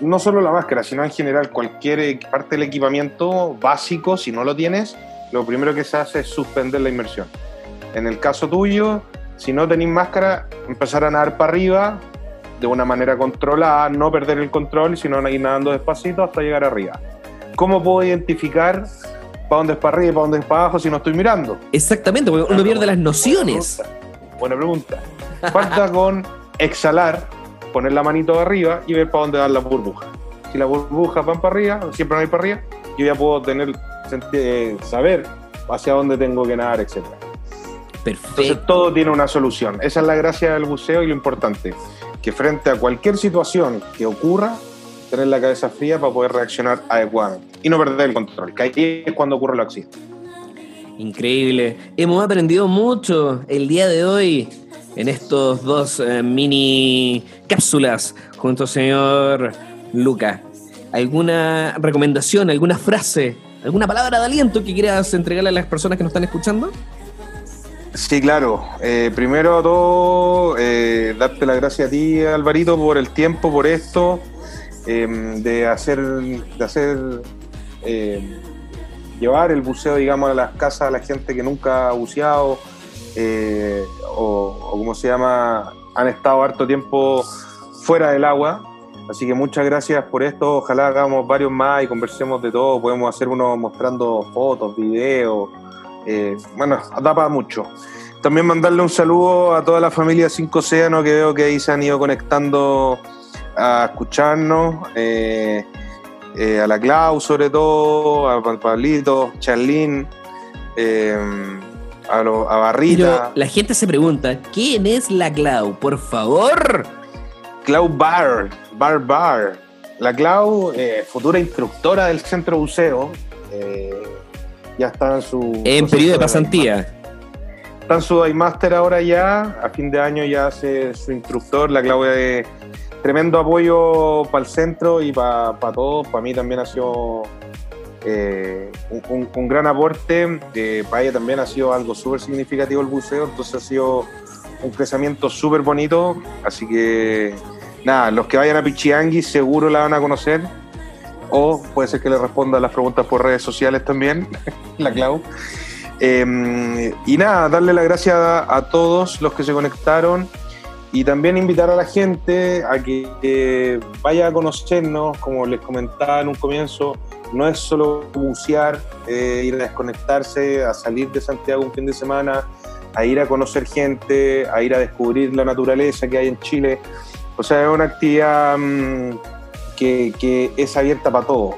no solo la máscara, sino en general cualquier parte del equipamiento básico, si no lo tienes, lo primero que se hace es suspender la inmersión. En el caso tuyo, si no tenéis máscara, empezar a nadar para arriba de una manera controlada, no perder el control, sino ir nadando despacito hasta llegar arriba. ¿Cómo puedo identificar para dónde es para arriba y para dónde es para abajo si no estoy mirando? Exactamente, porque uno pierde las nociones. Buena pregunta. Falta con exhalar, poner la manito arriba y ver para dónde van las burbujas. Si las burbujas van para arriba, siempre van para arriba, yo ya puedo tener, eh, saber hacia dónde tengo que nadar, etc. Perfecto. Entonces todo tiene una solución. Esa es la gracia del buceo y lo importante, que frente a cualquier situación que ocurra, tener la cabeza fría para poder reaccionar adecuadamente y no perder el control, que ahí es cuando ocurre el accidente. Increíble. Hemos aprendido mucho el día de hoy en estos dos eh, mini cápsulas junto al señor Luca. ¿Alguna recomendación, alguna frase, alguna palabra de aliento que quieras entregarle a las personas que nos están escuchando? Sí, claro. Eh, primero todo, eh, darte las gracias a ti, Alvarito, por el tiempo, por esto, de hacer, de hacer llevar el buceo, digamos, a las casas a la gente que nunca ha buceado eh, o, como se llama, han estado harto tiempo fuera del agua. Así que muchas gracias por esto. Ojalá hagamos varios más y conversemos de todo. Podemos hacer uno mostrando fotos, videos. Eh, bueno, da mucho. También mandarle un saludo a toda la familia Cinco Océano que veo que ahí se han ido conectando a escucharnos. Eh, a la Clau sobre todo, a Pablito, Charlín, a, a, Barrita. la gente se pregunta, ¿quién es la Clau? Por favor. Clau Bar, Bar Bar. La Clau, eh, futura instructora del centro buceo, ya está en su... En periodo de pasantía. está en su Master ahora ya, a fin de año ya hace su instructor, la Claudia de tremendo apoyo para el centro y para todos, para mí también ha sido eh, un, gran aporte, para ella también ha sido algo súper significativo el buceo, entonces ha sido un crecimiento súper bonito, así que nada, los que vayan a Pichiangui seguro la van a conocer, o puede ser que le responda las preguntas por redes sociales también, la Clau. Em, y nada, darle las gracias a, todos los que se conectaron y también invitar a la gente a que, vaya a conocernos, como les comentaba en un comienzo, no es solo bucear, eh, ir a desconectarse, a salir de Santiago un fin de semana, a ir a conocer gente, a ir a descubrir la naturaleza que hay en Chile. O sea, es una actividad mm, que, es abierta para todos.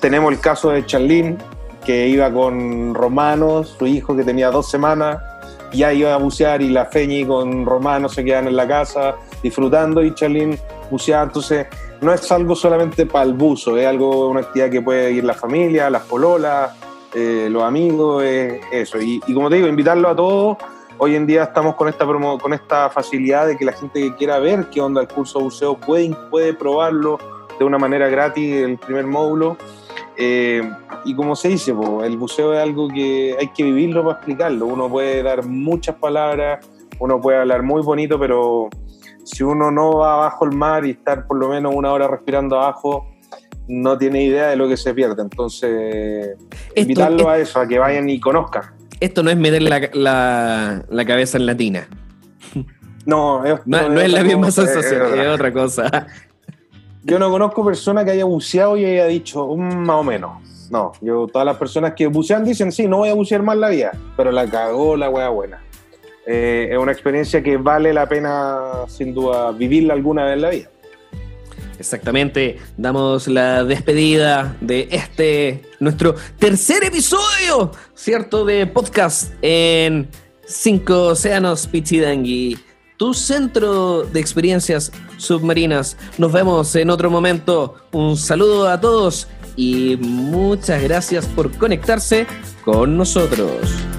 Tenemos el caso de Charlín, que iba con Romanos, su hijo que tenía dos semanas, ya iba a bucear y la Feñi con Romanos se quedan en la casa disfrutando y Charlín buceaba. Entonces, no es algo solamente para el buzo, es algo, una actividad que puede ir la familia, las pololas, eh, los amigos, eso. Y, como te digo, invitarlo a todos. Hoy en día estamos con esta, promo, con esta facilidad de que la gente que quiera ver qué onda el curso de buceo puede, puede probarlo de una manera gratis, el primer módulo. Eh, y como se dice, el buceo es algo que hay que vivirlo para explicarlo. Uno puede dar muchas palabras, uno puede hablar muy bonito, pero si uno no va abajo el mar y estar por lo menos una hora respirando abajo, no tiene idea de lo que se pierde. Entonces, invitarlo a eso, a que vayan y conozcan. Esto no es meter la, la, cabeza en la tina. No, no, es, la misma sensación, es, otra cosa. Yo no conozco persona que haya buceado y haya dicho, mm, más o menos. No, yo, todas las personas que bucean dicen, sí, no voy a bucear más la vida, pero la cagó la wea buena. Eh, es una experiencia que vale la pena, sin duda, vivirla alguna vez en la vida. Exactamente, damos la despedida de este, nuestro tercer episodio, ¿cierto? De podcast en Cinco Océanos Pichidangui, tu centro de experiencias submarinas. Nos vemos en otro momento. Un saludo a todos y muchas gracias por conectarse con nosotros.